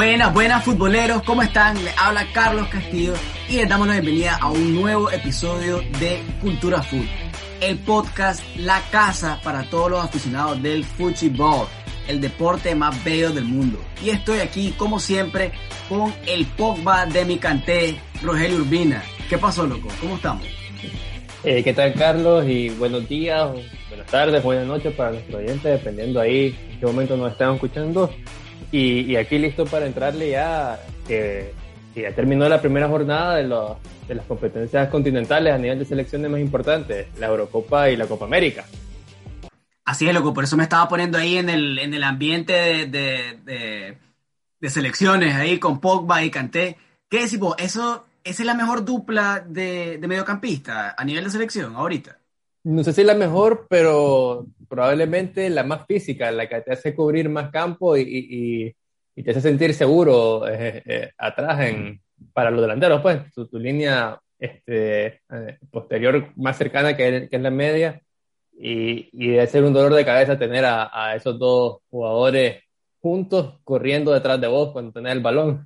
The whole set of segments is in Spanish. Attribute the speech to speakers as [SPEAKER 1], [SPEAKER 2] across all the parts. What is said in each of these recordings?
[SPEAKER 1] Buenas, buenas futboleros, ¿cómo están? Les habla Carlos Castillo y les damos la bienvenida a un nuevo episodio de Cultura Food, el podcast, la casa para todos los aficionados del fútbol, el deporte más bello del mundo. Y estoy aquí, como siempre, con el Pogba de mi canté, Rogelio Urbina. ¿Qué pasó, loco? ¿Cómo estamos?
[SPEAKER 2] Eh, ¿Qué tal, Carlos? Y buenos días, buenas tardes, buenas noches para nuestros oyentes, dependiendo ahí en qué momento nos están escuchando. Y, aquí listo para entrarle ya, que, ya terminó la primera jornada de, los, de las competencias continentales a nivel de selecciones más importantes, la Eurocopa y la Copa América.
[SPEAKER 1] Así es, loco, por eso me estaba poniendo ahí en el, en el ambiente de, selecciones, ahí con Pogba y Kanté. ¿Qué decimos? Eso, ¿Esa es la mejor dupla de, de mediocampista a nivel de selección ahorita?
[SPEAKER 2] No sé si la mejor, pero probablemente la más física, la que te hace cubrir más campo y, te hace sentir seguro eh, eh, atrás en, para los delanteros, pues tu, línea este, eh, posterior más cercana que, es la media y, y debe ser un dolor de cabeza tener a, esos dos jugadores juntos corriendo detrás de vos cuando tenés el balón.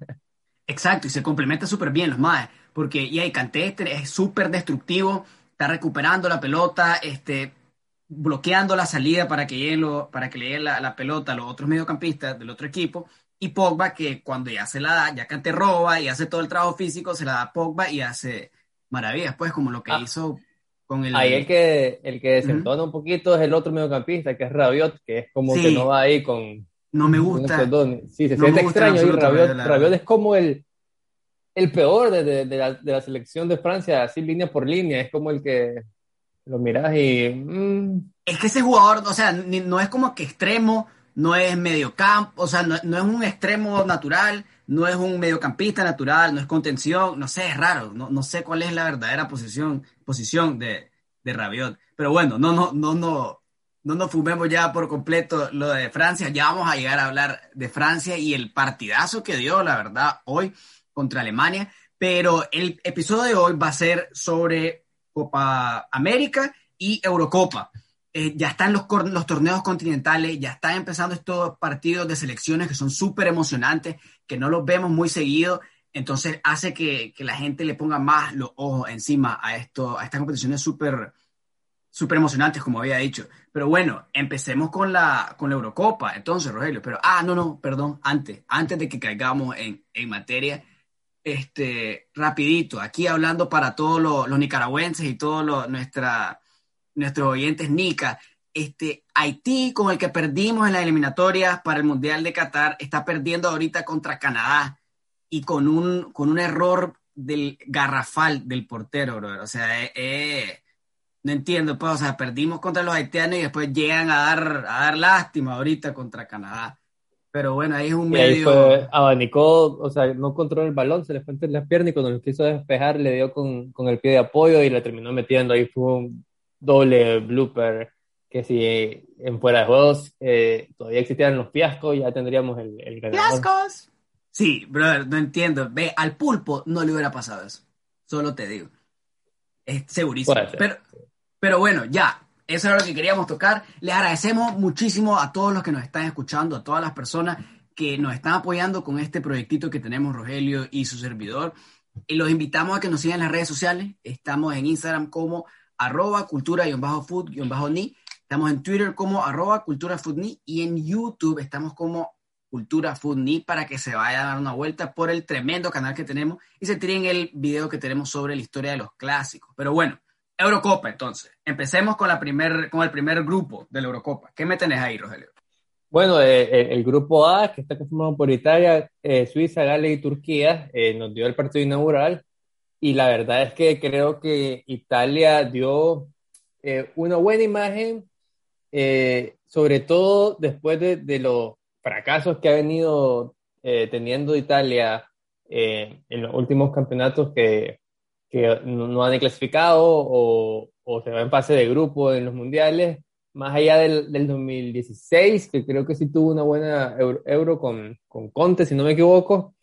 [SPEAKER 1] Exacto, y se complementa súper bien los más, porque y Canté este es súper destructivo, está recuperando la pelota, este, bloqueando la salida para que, llegue para que le llegue la, pelota a los otros mediocampistas del otro equipo. Y Pogba, que cuando ya se la da, ya que te roba y hace todo el trabajo físico, se la da a Pogba y hace maravillas, pues, como lo que ah. hizo con el.
[SPEAKER 2] Ahí el que, el que desentona un poquito es el otro mediocampista, que es Rabiot, que es como que no va ahí con.
[SPEAKER 1] No me gusta.
[SPEAKER 2] Sí, se siente extraño. Y Rabiot, Rabiot, es como el, el peor de, de, la, de la selección de Francia, así línea por línea. Es como el que lo miras y... Mm.
[SPEAKER 1] Es que ese jugador, o sea, no es como que extremo, no es mediocampo, o sea, no, es un extremo natural, no es un mediocampista natural, no es contención, no sé, es raro, no, no sé cuál es la verdadera posición, posición de, de Rabiot. Pero bueno, no, no, no, no, no nos fumemos ya por completo lo de Francia, ya vamos a llegar a hablar de Francia y el partidazo que dio, la verdad, hoy contra Alemania, pero el episodio de hoy va a ser sobre Copa América y Eurocopa. Eh, ya están los, los torneos continentales, ya están empezando estos partidos de selecciones que son súper emocionantes, que no los vemos muy seguido, entonces hace que, que, la gente le ponga más los ojos encima a, esto, a estas competiciones súper súper emocionantes, como había dicho. Pero bueno, empecemos con la, con la Eurocopa, entonces, Rogelio. Pero, ah, no, no, perdón, antes, antes de que caigamos en, en materia, este, rapidito, aquí hablando para todos los, nicaragüenses y todos nuestra, nuestros oyentes nica, este, Haití, con el que perdimos en las eliminatorias para el Mundial de Qatar, está perdiendo ahorita contra Canadá y con un, con un error del garrafal del portero, bro. O sea, eh, eh, no entiendo, pues, o sea, perdimos contra los haitianos y después llegan a dar, a dar lástima ahorita contra Canadá. Pero bueno, ahí es un medio.
[SPEAKER 2] abanicó, o sea, no controló el balón, se le fue entre las piernas y cuando lo quiso despejar le dio con, con, el pie de apoyo y le terminó metiendo. Ahí fue un doble blooper que si en fuera de juegos eh, todavía existieran los fiascos, ya tendríamos el, el
[SPEAKER 1] ¡Fiascos! Sí, brother, no entiendo. Ve, al pulpo no le hubiera pasado eso. Solo te digo. Es segurísimo. Pero, pero bueno, ya, eso era lo que queríamos tocar. Les agradecemos muchísimo a todos los que nos están escuchando, a todas las personas que nos están apoyando con este proyectito que tenemos Rogelio y su servidor. Y los invitamos a que nos sigan en las redes sociales. Estamos en Instagram como arroba cultura-food-ni. Estamos en Twitter como arroba cultura y en YouTube estamos como cultura food para que se vaya a dar una vuelta por el tremendo canal que tenemos y se tiren el video que tenemos sobre la historia de los clásicos. Pero bueno, Eurocopa, entonces. Empecemos con, la primer, con el primer grupo de la Eurocopa. ¿Qué me tenés ahí, Rogelio?
[SPEAKER 2] Bueno, eh, eh, el, grupo A, que está conformado por Italia, eh, Suiza, Gales y Turquía, nos dio el partido inaugural. Y la verdad es que creo que Italia dio una buena imagen, sobre todo después de, de, los fracasos que ha venido teniendo Italia en los últimos campeonatos que que no han clasificado o, o, se va en fase de grupo en los mundiales, más allá del, del 2016, que creo que sí tuvo una buena euro, con, con, Conte, si no me equivoco.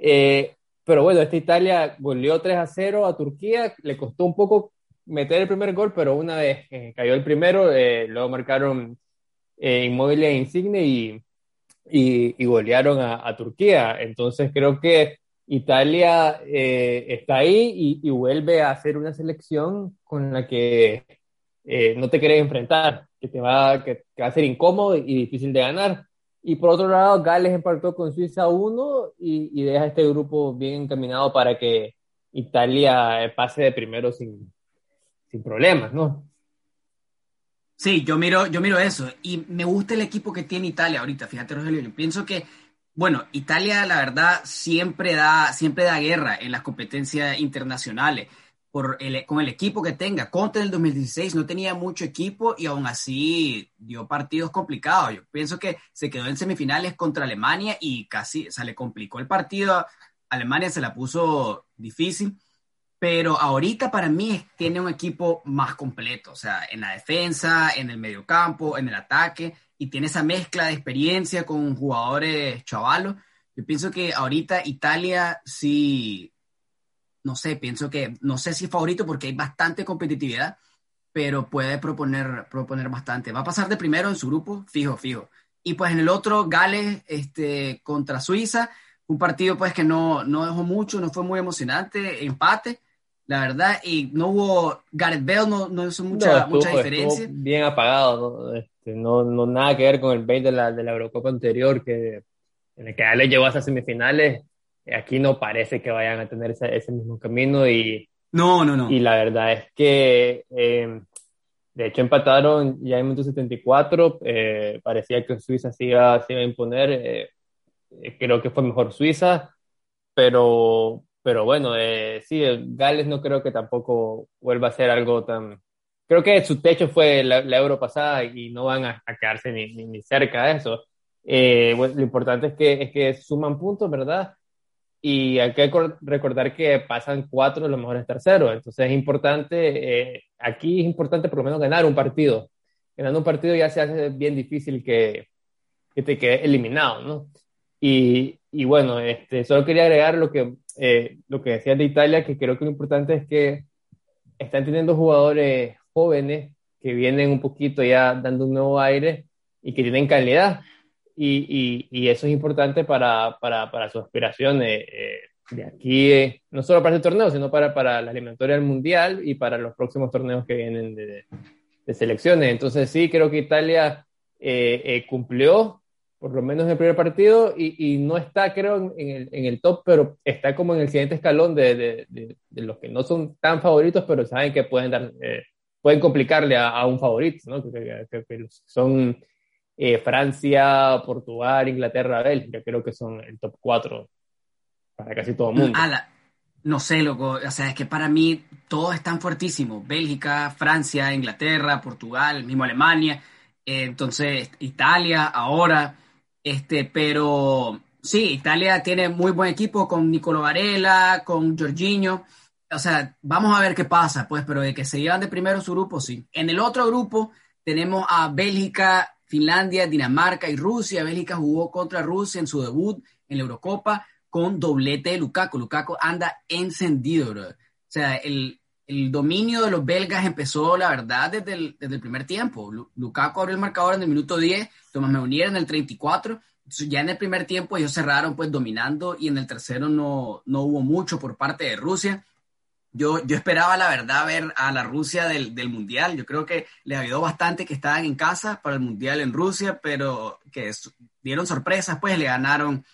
[SPEAKER 2] Eh, pero bueno, esta Italia goleó 3 a 0 a Turquía, le costó un poco meter el primer gol, pero una vez cayó el primero, eh, luego marcaron eh, Inmóvil e Insigne y, y, golearon a, Turquía. Entonces creo que Italia eh, está ahí y, vuelve a hacer una selección con la que eh, no te querés enfrentar, que te va, que, va a ser incómodo y difícil de ganar. Y por otro lado, Gales empató con Suiza 1 y, y deja este grupo bien encaminado para que Italia pase de primero sin, sin problemas, ¿no?
[SPEAKER 1] Sí, yo miro, yo miro eso y me gusta el equipo que tiene Italia ahorita, fíjate Rogelio, pienso que, bueno, Italia la verdad siempre da, siempre da guerra en las competencias internacionales por el, con el equipo que tenga. Conte en el 2016 no tenía mucho equipo y aún así dio partidos complicados. Yo pienso que se quedó en semifinales contra Alemania y casi se le complicó el partido. Alemania se la puso difícil pero ahorita para mí tiene un equipo más completo, o sea, en la defensa, en el mediocampo, en el ataque, y tiene esa mezcla de experiencia con jugadores chavalos. Yo pienso que ahorita Italia sí, no sé, pienso que, no sé si favorito porque hay bastante competitividad, pero puede proponer, proponer bastante. Va a pasar de primero en su grupo, fijo, fijo. Y pues en el otro, Gales este, contra Suiza, un partido pues que no, no dejó mucho, no fue muy emocionante, empate, la verdad, y no hubo, Gareth Bale no, no hizo mucha, mucha diferencia.
[SPEAKER 2] bien apagado, ¿no? Este, no, no, nada que ver con el Bale de la, de la Eurocopa anterior, que en el que ya le llevó hasta semifinales, aquí no parece que vayan a tener ese, ese mismo camino y...
[SPEAKER 1] No, no, no.
[SPEAKER 2] Y la verdad es que, eh, de hecho, empataron ya en el 74, eh, parecía que Suiza se iba, se iba a imponer, eh, creo que fue mejor Suiza, pero pero bueno, eh, sí, Gales no creo que tampoco vuelva a ser algo tan... Creo que su techo fue la, euro pasada y no van a, quedarse ni, ni, cerca de eso. Eh, lo importante es que, es que suman puntos, ¿verdad? Y hay que recordar que pasan cuatro de los mejores terceros. Entonces es importante, eh, aquí es importante por lo menos ganar un partido. Ganando un partido ya se hace bien difícil que, que te quede eliminado, ¿no? Y, y bueno, este, solo quería agregar lo que eh, lo que decías de Italia, que creo que lo importante es que están teniendo jugadores jóvenes que vienen un poquito ya dando un nuevo aire y que tienen calidad. Y, y, eso es importante para, para, para sus aspiraciones eh, de aquí, eh, no solo para este torneo, sino para, para la eliminatoria del Mundial y para los próximos torneos que vienen de, de selecciones. Entonces sí, creo que Italia cumplió por lo menos en el primer partido, y, y no está, creo, en el, en el, top, pero está como en el siguiente escalón de, de, de, los que no son tan favoritos, pero saben que pueden dar, eh, pueden complicarle a, a, un favorito, ¿no? Que, que, son eh, Francia, Portugal, Inglaterra, Bélgica, creo que son el top 4 para casi todo el mundo.
[SPEAKER 1] no sé, loco, o sea, es que para mí todos están fuertísimos, Bélgica, Francia, Inglaterra, Portugal, mismo Alemania, eh, entonces Italia ahora este, pero sí, Italia tiene muy buen equipo con Nicolo Varela, con Jorginho. O sea, vamos a ver qué pasa, pues, pero de que se llevan de primero su grupo, sí. En el otro grupo tenemos a Bélgica, Finlandia, Dinamarca y Rusia. Bélgica jugó contra Rusia en su debut en la Eurocopa con doblete de Lukaku. Lukaku anda encendido, bro. O sea, el, el dominio de los belgas empezó, la verdad, desde el, desde el primer tiempo. Lukaku abrió el marcador en el minuto 10, Tomás Meunier en el 34. ya en el primer tiempo ellos cerraron pues dominando y en el tercero no, no hubo mucho por parte de Rusia. Yo, yo esperaba, la verdad, ver a la Rusia del, del Mundial. Yo creo que le ayudó bastante que estaban en casa para el Mundial en Rusia, pero que dieron sorpresas, pues le ganaron,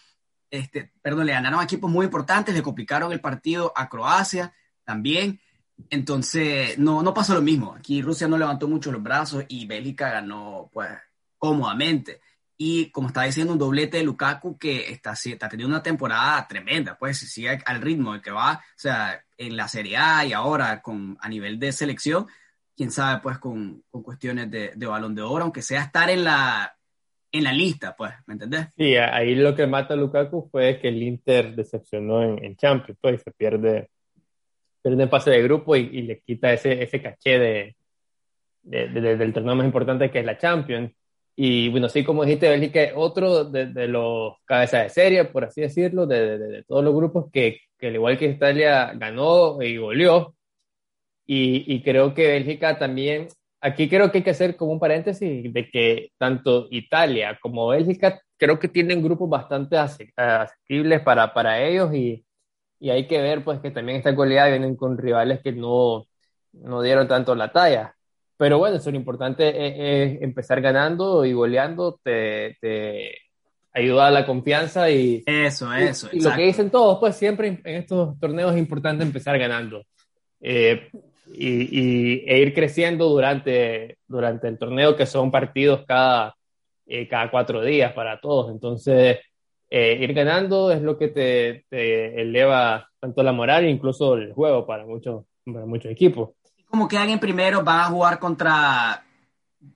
[SPEAKER 1] este, perdón, le ganaron equipos muy importantes, le complicaron el partido a Croacia también. Entonces, no, no pasó lo mismo. Aquí Rusia no levantó mucho los brazos y Bélgica ganó, pues, cómodamente. Y como estaba diciendo, un doblete de Lukaku que está, está teniendo una temporada tremenda, pues, si sigue al ritmo de que va, o sea, en la Serie A y ahora con, a nivel de selección, quién sabe, pues, con, con cuestiones de, de, balón de oro, aunque sea estar en la, en la lista, pues, ¿me entendés?
[SPEAKER 2] Sí, ahí lo que mata a Lukaku fue que el Inter decepcionó en, en Champions, pues, y se pierde pierde el pase de grupo y, le quita ese, ese caché de, del torneo más importante que es la Champions. Y bueno, sí, como dijiste, Bélgica es otro de, los cabezas de serie, por así decirlo, de, todos los grupos que, que, al igual que Italia, ganó y goleó. Y, y, creo que Bélgica también, aquí creo que hay que hacer como un paréntesis de que tanto Italia como Bélgica creo que tienen grupos bastante asequibles para, para ellos y, y hay que ver pues que también esta cualidad vienen con rivales que no, no dieron tanto la talla. Pero bueno, eso lo importante es, empezar ganando y goleando, te, te, ayuda a la confianza y...
[SPEAKER 1] Eso, eso.
[SPEAKER 2] Y, lo que dicen todos, pues siempre en estos torneos es importante empezar ganando. Eh, y, y, e ir creciendo durante, durante el torneo, que son partidos cada, eh, cada cuatro días para todos. Entonces, eh, ir ganando es lo que te, te, eleva tanto la moral e incluso el juego para muchos, para muchos equipos.
[SPEAKER 1] Como que alguien primero va a jugar contra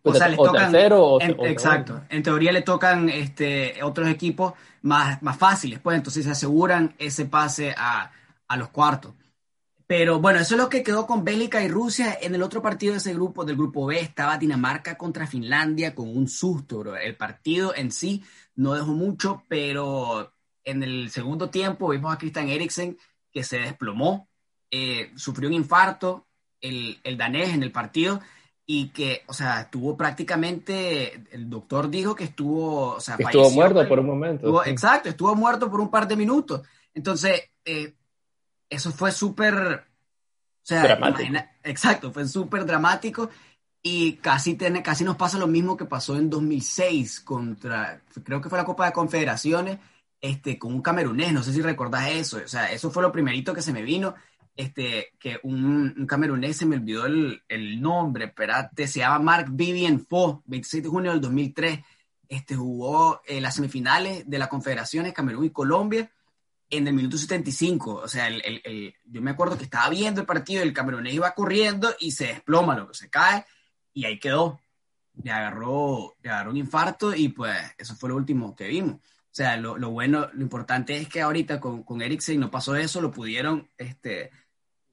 [SPEAKER 2] o sea, les tocan, o
[SPEAKER 1] exacto. En teoría le tocan este, otros equipos más, más fáciles, pues entonces se aseguran ese pase a, a, los cuartos. Pero bueno, eso es lo que quedó con Bélgica y Rusia. En el otro partido de ese grupo, del grupo B, estaba Dinamarca contra Finlandia con un susto, bro. El partido en sí no dejó mucho, pero en el segundo tiempo vimos a Christian Eriksen que se desplomó, eh, sufrió un infarto, el, el danés en el partido y que, o sea, estuvo prácticamente, el doctor dijo que estuvo, o sea,
[SPEAKER 2] estuvo muerto por un momento.
[SPEAKER 1] Exacto, estuvo muerto por un par de minutos. Entonces, eh, eso fue súper, o sea,
[SPEAKER 2] dramático.
[SPEAKER 1] exacto, fue súper dramático y casi, tiene, casi nos pasa lo mismo que pasó en 2006 contra, creo que fue la Copa de Confederaciones, este, con un camerunés, no sé si recordás eso, o sea, eso fue lo primerito que se me vino este, que un, un camerunés, se me olvidó el, el, nombre, espérate, se llama Mark Vivian Fo, 26 de junio del 2003, este, jugó en las semifinales de las confederaciones Camerún y Colombia en el minuto 75, o sea, el, el, yo me acuerdo que estaba viendo el partido, el camerunés iba corriendo y se desploma, lo que se cae, y ahí quedó, le agarró, le agarró un infarto y pues eso fue lo último que vimos. O sea, lo, lo bueno, lo importante es que ahorita con, con Eriksen no pasó eso, lo pudieron, este,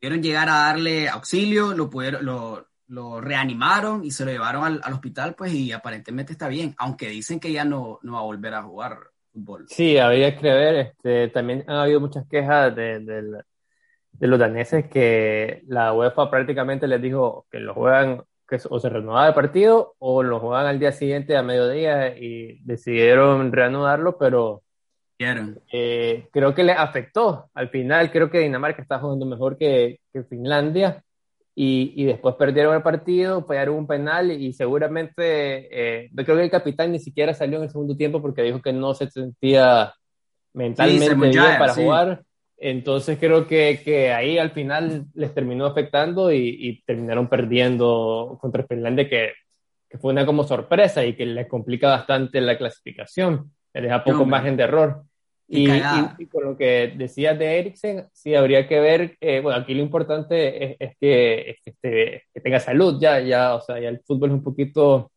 [SPEAKER 1] pudieron llegar a darle auxilio, lo, pudieron, lo, lo reanimaron y se lo llevaron al, al, hospital, pues, y aparentemente está bien, aunque dicen que ya no, no va a volver a jugar fútbol.
[SPEAKER 2] Sí, habría que ver, este, también han habido muchas quejas de, de, de los daneses que la UEFA prácticamente les dijo que lo juegan, que o se renovaba el partido o lo juegan al día siguiente a mediodía y decidieron reanudarlo, pero eh, creo que le afectó. Al final, creo que Dinamarca está jugando mejor que, que Finlandia. Y, y, después perdieron el partido, fallaron un penal y seguramente, eh, creo que el capitán ni siquiera salió en el segundo tiempo porque dijo que no se sentía mentalmente sí, bien para sí. jugar. Entonces creo que, que, ahí al final les terminó afectando y, y terminaron perdiendo contra Finlandia, que, que, fue una como sorpresa y que les complica bastante la clasificación, les deja poco no, margen de error. Y, y, y, con lo que decías de Eriksen, sí habría que ver, eh, bueno, aquí lo importante es, es, que, es que, esté, que, tenga salud ya, ya, o sea, ya el fútbol es un poquito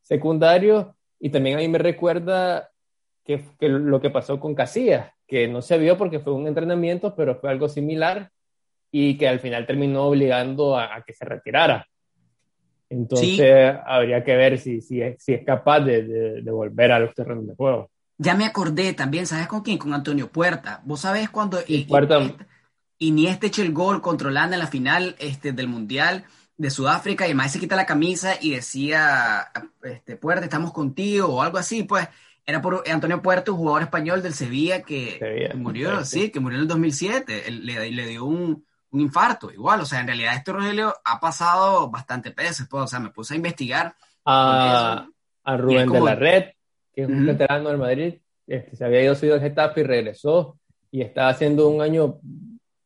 [SPEAKER 2] secundario y también a mí me recuerda que, que lo que pasó con Casillas, que no se vio porque fue un entrenamiento, pero fue algo similar y que al final terminó obligando a, a que se retirara. Entonces sí. habría que ver si, si, es, si es capaz de, de, de volver a los terrenos de juego.
[SPEAKER 1] Ya me acordé también, ¿sabes con quién? Con Antonio Puerta. Vos sabés cuando
[SPEAKER 2] y, Puerta...
[SPEAKER 1] Iniesta echó el gol contra Holanda en la final este, del Mundial de Sudáfrica y además se quita la camisa y decía, este, Puerta, estamos contigo o algo así, pues era por Antonio Puerta, un jugador español del Sevilla que Sevilla, murió, sí, que murió en el 2007, le, le dio un, un, infarto, igual, o sea, en realidad este Rogelio ha pasado bastante peces, pues, o sea, me puse a investigar.
[SPEAKER 2] A, a Rubén como, de la Red, que es un uh -huh. veterano del Madrid, este, se había ido subido al Getafe y regresó y está haciendo un año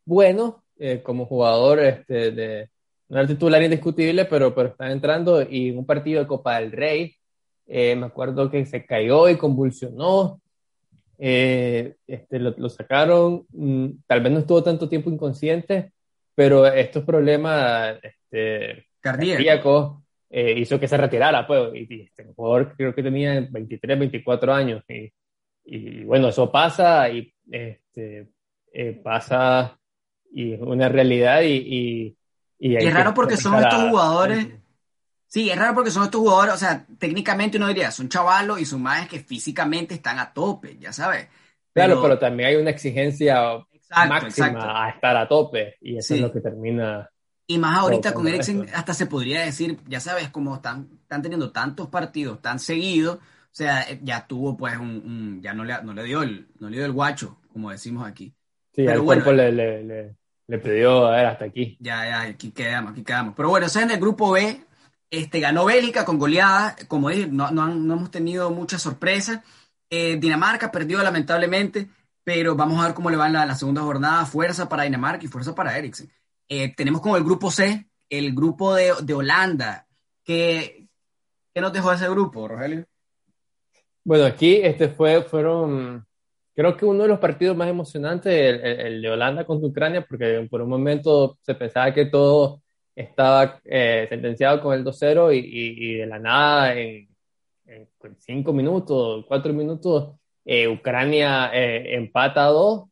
[SPEAKER 2] bueno eh, como jugador este, de no era titular indiscutible, pero, pero está entrando y en un partido de Copa del Rey, eh, me acuerdo que se cayó y convulsionó, eh, este, lo, lo, sacaron, mm, tal vez no estuvo tanto tiempo inconsciente, pero estos problemas este,
[SPEAKER 1] cardíacos
[SPEAKER 2] cardíaco, eh, hizo que se retirara, pues, y, y este jugador creo que tenía 23, 24 años, y, y bueno, eso pasa, y este, eh, pasa, y es una realidad, y, y,
[SPEAKER 1] y es raro porque son estos jugadores, sí, es raro porque son estos jugadores, o sea, técnicamente uno diría, son chavalos y son más que físicamente están a tope, ya sabes.
[SPEAKER 2] Pero, claro, pero también hay una exigencia exacto, máxima exacto. a estar a tope, y eso sí. es lo que termina
[SPEAKER 1] y más ahorita con Eriksen hasta se podría decir, ya sabes, como están, están teniendo tantos partidos tan seguidos, o sea, ya tuvo pues un, ya no le, no le dio el, no le dio el guacho, como decimos aquí.
[SPEAKER 2] Sí, Pero el cuerpo le, le, le, pidió a ver hasta aquí.
[SPEAKER 1] Ya, ya, aquí quedamos, aquí quedamos. Pero bueno, o en el grupo B, este, ganó Bélgica con goleada, como dije, no, no, no hemos tenido mucha sorpresa. Eh, Dinamarca perdió lamentablemente, pero vamos a ver cómo le va en la, segunda jornada. Fuerza para Dinamarca y fuerza para Eriksen. Eh, tenemos como el grupo C, el grupo de, de Holanda. ¿Qué, ¿Qué nos dejó ese grupo, Rogelio?
[SPEAKER 2] Bueno, aquí este fue, fueron, creo que uno de los partidos más emocionantes, el, de Holanda contra Ucrania, porque por un momento se pensaba que todo estaba eh, sentenciado con el 2-0 y, de la nada, en, en cinco minutos, cuatro minutos, eh, Ucrania eh, empata a dos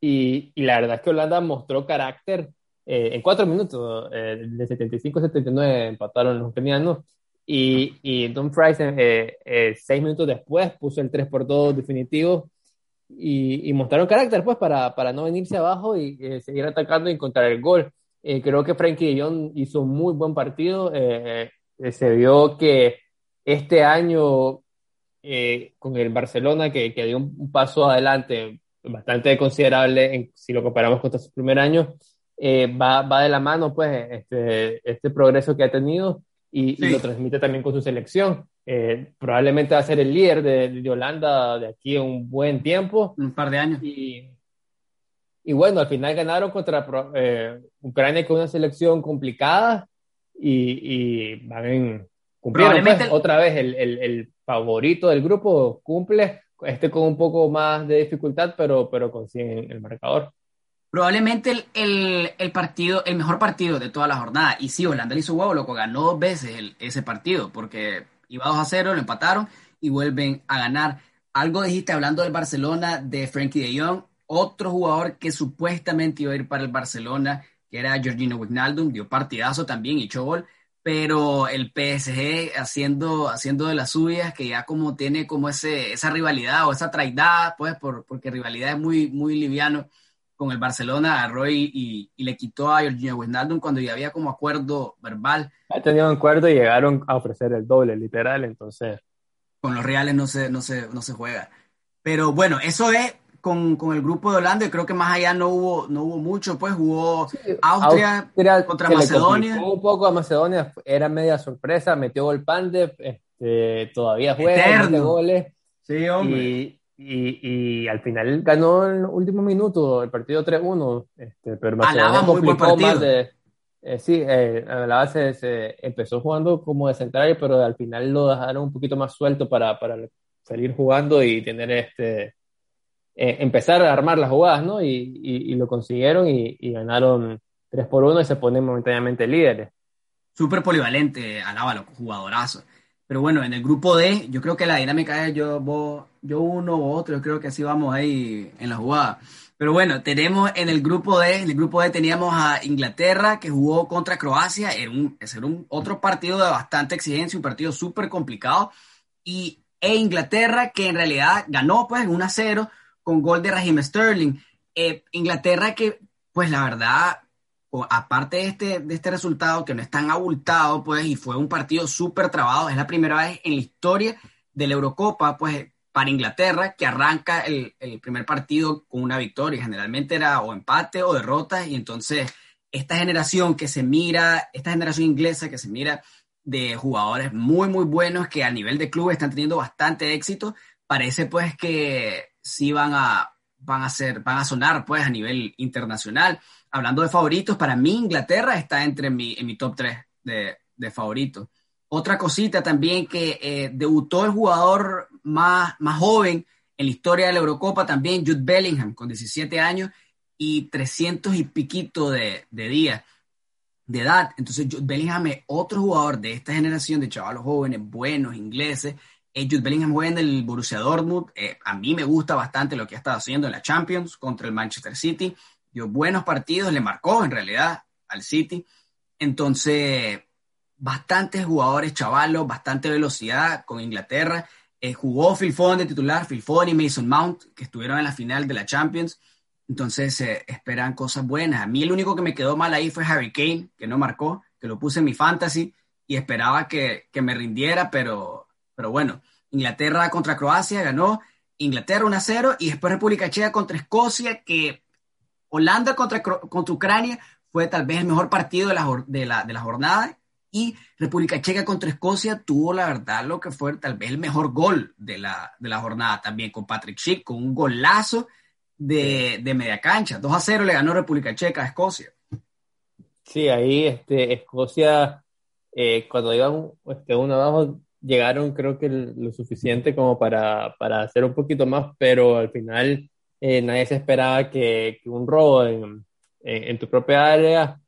[SPEAKER 2] y, y, la verdad es que Holanda mostró carácter en cuatro minutos, de 75 a 79 empataron los ucranianos y, y Don Price, eh, eh, seis minutos después, puso el 3 por 2 definitivo y, y, mostraron carácter pues para, para no venirse abajo y eh, seguir atacando y encontrar el gol. creo que Frankie de Jong hizo un muy buen partido. se vio que este año con el Barcelona, que, que dio un, paso adelante bastante considerable en, si lo comparamos con su primer año, va, va de la mano pues este, este progreso que ha tenido y, lo transmite también con su selección. Eh, probablemente va a ser el líder de, de, Holanda de aquí a un buen tiempo.
[SPEAKER 1] Un par de años.
[SPEAKER 2] Y, y bueno, al final ganaron contra eh, Ucrania con una selección complicada y, y van en, cumplieron pues, otra vez el, el, el, favorito del grupo cumple, este con un poco más de dificultad, pero, pero consiguen el marcador
[SPEAKER 1] probablemente el, el, partido, el mejor partido de toda la jornada. Y sí, Holanda le hizo huevo, loco, ganó dos veces ese partido, porque iba 2 a 0, lo empataron y vuelven a ganar. Algo dijiste hablando del Barcelona, de Frankie de Jong, otro jugador que supuestamente iba a ir para el Barcelona, que era Georgino Wijnaldum, dio partidazo también y echó gol, pero el PSG haciendo, haciendo de las suyas, que ya como tiene como ese, esa rivalidad o esa traidad, pues, por, porque rivalidad es muy, muy liviano con el Barcelona agarró y, y, le quitó a Jorginho Wijnaldum cuando ya había como acuerdo verbal.
[SPEAKER 2] Ha tenido un acuerdo y llegaron a ofrecer el doble, literal, entonces.
[SPEAKER 1] Con los reales no se, no se, no se juega. Pero bueno, eso es con, con, el grupo de Holanda y creo que más allá no hubo, no hubo mucho, pues jugó Austria, contra Macedonia.
[SPEAKER 2] Un poco a Macedonia, era media sorpresa, metió gol Pandev, este, todavía juega, goles.
[SPEAKER 1] Sí, hombre.
[SPEAKER 2] Y, y, al final ganó el último minuto el partido 3-1, este, pero
[SPEAKER 1] Macedonia complicó más de,
[SPEAKER 2] eh, sí, eh, a la base se empezó jugando como de central, pero al final lo dejaron un poquito más suelto para, para salir jugando y tener este, eh, empezar a armar las jugadas, ¿no? Y, y, lo consiguieron y, ganaron 3 por 1 y se ponen momentáneamente líderes.
[SPEAKER 1] Súper polivalente, Alábalo, jugadorazo. Pero bueno, en el grupo D, yo creo que la dinámica es yo, vos, yo uno o otro, yo creo que así vamos ahí en la jugada. Pero bueno, tenemos en el grupo D, en el grupo D teníamos a Inglaterra que jugó contra Croacia, era un, era un otro partido de bastante exigencia, un partido súper complicado. Y e Inglaterra que en realidad ganó pues 1 a 0 con gol de Raheem Sterling. Eh, Inglaterra que pues la verdad aparte de este, de este resultado que no es tan abultado, pues, y fue un partido súper trabado, es la primera vez en la historia de la Eurocopa, pues, para Inglaterra, que arranca el, el primer partido con una victoria. Generalmente era o empate o derrota, y entonces esta generación que se mira, esta generación inglesa que se mira de jugadores muy, muy buenos que a nivel de club están teniendo bastante éxito, parece pues que sí van a, van a ser, van a sonar pues a nivel internacional hablando de favoritos, para mí Inglaterra está entre mi, en mi top 3 de, de favoritos. Otra cosita también que eh, debutó el jugador más, más joven en la historia de la Eurocopa también, Jude Bellingham, con 17 años y 300 y piquito de, de días de edad. Entonces, Jude Bellingham es otro jugador de esta generación de chavalos jóvenes, buenos, ingleses. Eh, Jude Bellingham juega en Borussia Dortmund. Eh, a mí me gusta bastante lo que ha estado haciendo en la Champions contra el Manchester City dio buenos partidos, le marcó en realidad al City. Entonces, bastantes jugadores chavalos, bastante velocidad con Inglaterra. Eh, jugó Phil Foden de titular, Phil Foden y Mason Mount, que estuvieron en la final de la Champions. Entonces, esperan cosas buenas. A mí el único que me quedó mal ahí fue Harry Kane, que no marcó, que lo puse en mi fantasy y esperaba que, que me rindiera, pero, pero bueno. Inglaterra contra Croacia ganó Inglaterra 1 0 y después República Checa contra Escocia, que Holanda contra, contra Ucrania fue tal vez el mejor partido de la, de la, de la jornada y República Checa contra Escocia tuvo la verdad lo que fue tal vez el mejor gol de la, de la jornada también con Patrick Schick, con un golazo de, de, media cancha. 2 a 0 le ganó República Checa a Escocia.
[SPEAKER 2] Sí, ahí este, Escocia, eh, cuando iban este, uno abajo, llegaron creo que lo suficiente como para, para hacer un poquito más, pero al final eh, nadie se esperaba que, que un robo en, en, tu propia área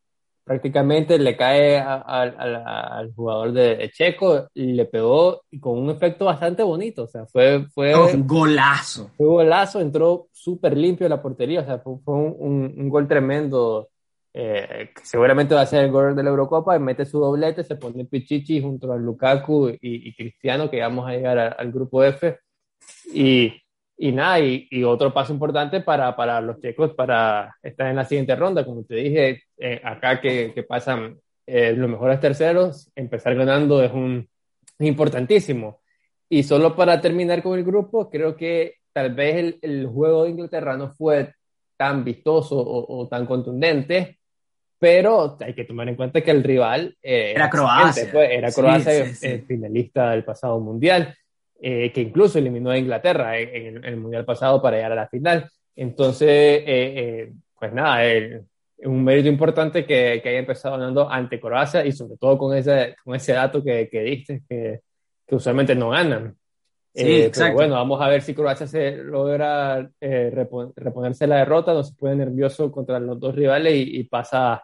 [SPEAKER 2] prácticamente le cae al jugador de, Checo y le pegó con un efecto bastante bonito, o sea, fue... fue
[SPEAKER 1] un golazo.
[SPEAKER 2] Fue un golazo, entró súper limpio la portería, o sea, fue, un, un, gol tremendo eh, seguramente va a ser el gol de la Eurocopa, mete su doblete, se pone Pichichi junto a Lukaku y, Cristiano, que vamos a llegar al grupo F. Y, y nada, y, otro paso importante para, para, los checos para estar en la siguiente ronda. Como te dije, eh, acá que, que pasan eh, los mejores terceros, empezar ganando es, un, importantísimo. Y solo para terminar con el grupo, creo que tal vez el, el juego de Inglaterra no fue tan vistoso o, o tan contundente, pero hay que tomar en cuenta que el rival
[SPEAKER 1] eh, era Croacia.
[SPEAKER 2] Pues, era Croacia, finalista del pasado mundial, eh, que incluso eliminó a Inglaterra en, el mundial pasado para llegar a la final. Entonces, eh, pues nada, es un mérito importante que, que, haya empezado ganando ante Croacia y sobre todo con ese, con ese dato que, que diste, que, que usualmente no ganan. Sí, pero bueno, vamos a ver si Croacia se logra reponerse la derrota, no se pone nervioso contra los dos rivales y, y pasa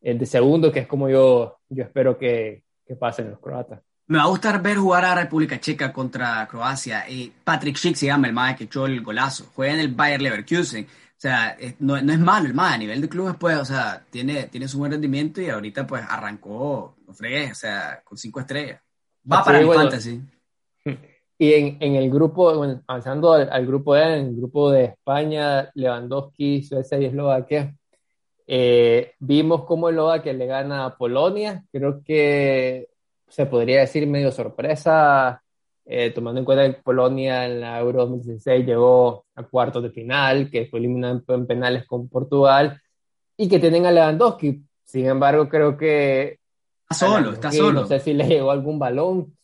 [SPEAKER 2] el de segundo, que es como yo, yo espero que, que pasen los croatas.
[SPEAKER 1] Me va a gustar ver jugar a República Checa contra Croacia. Y Patrick Schick se llama el más que echó el golazo. Juega en el Bayer Leverkusen. O sea, no, no, es malo el más. A nivel de clubes, pues, o sea, tiene, tiene su buen rendimiento y ahorita, pues, arrancó, no fregué, o sea, con cinco estrellas. Va para el fantasy.
[SPEAKER 2] Y en, en el grupo, bueno, avanzando al, al, grupo E, en el grupo de España, Lewandowski, Suecia y Eslovaquia, eh, vimos cómo que le gana a Polonia, creo que se podría decir medio sorpresa, eh, tomando en cuenta que Polonia en la Euro 2016 llegó a cuartos de final, que fue eliminado en penales con Portugal, y que tienen a Lewandowski. Sin embargo, creo que...
[SPEAKER 1] Está solo, está solo.
[SPEAKER 2] No sé si le llegó algún balón.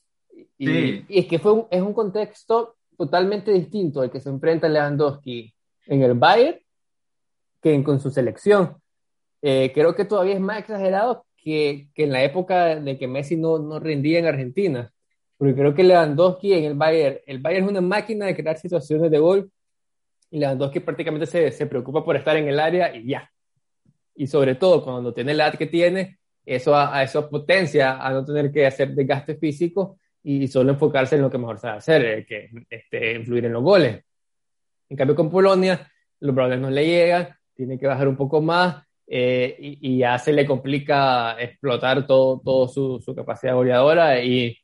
[SPEAKER 2] Y, es que fue es un contexto totalmente distinto al que se enfrenta Lewandowski en el Bayern que con su selección. Eh, creo que todavía es más exagerado que, que, en la época de que Messi no, no rendía en Argentina. Porque creo que Lewandowski en el Bayern, el Bayern es una máquina de crear situaciones de gol y Lewandowski prácticamente se, se preocupa por estar en el área y ya. Y sobre todo cuando tiene la edad que tiene, eso a, eso potencia a no tener que hacer desgaste físico y solo enfocarse en lo que mejor sabe hacer, eh, que este, influir en los goles. En cambio con Polonia, los balones no le llegan, tiene que bajar un poco más eh, y, ya se le complica explotar todo, todo su, su capacidad goleadora y,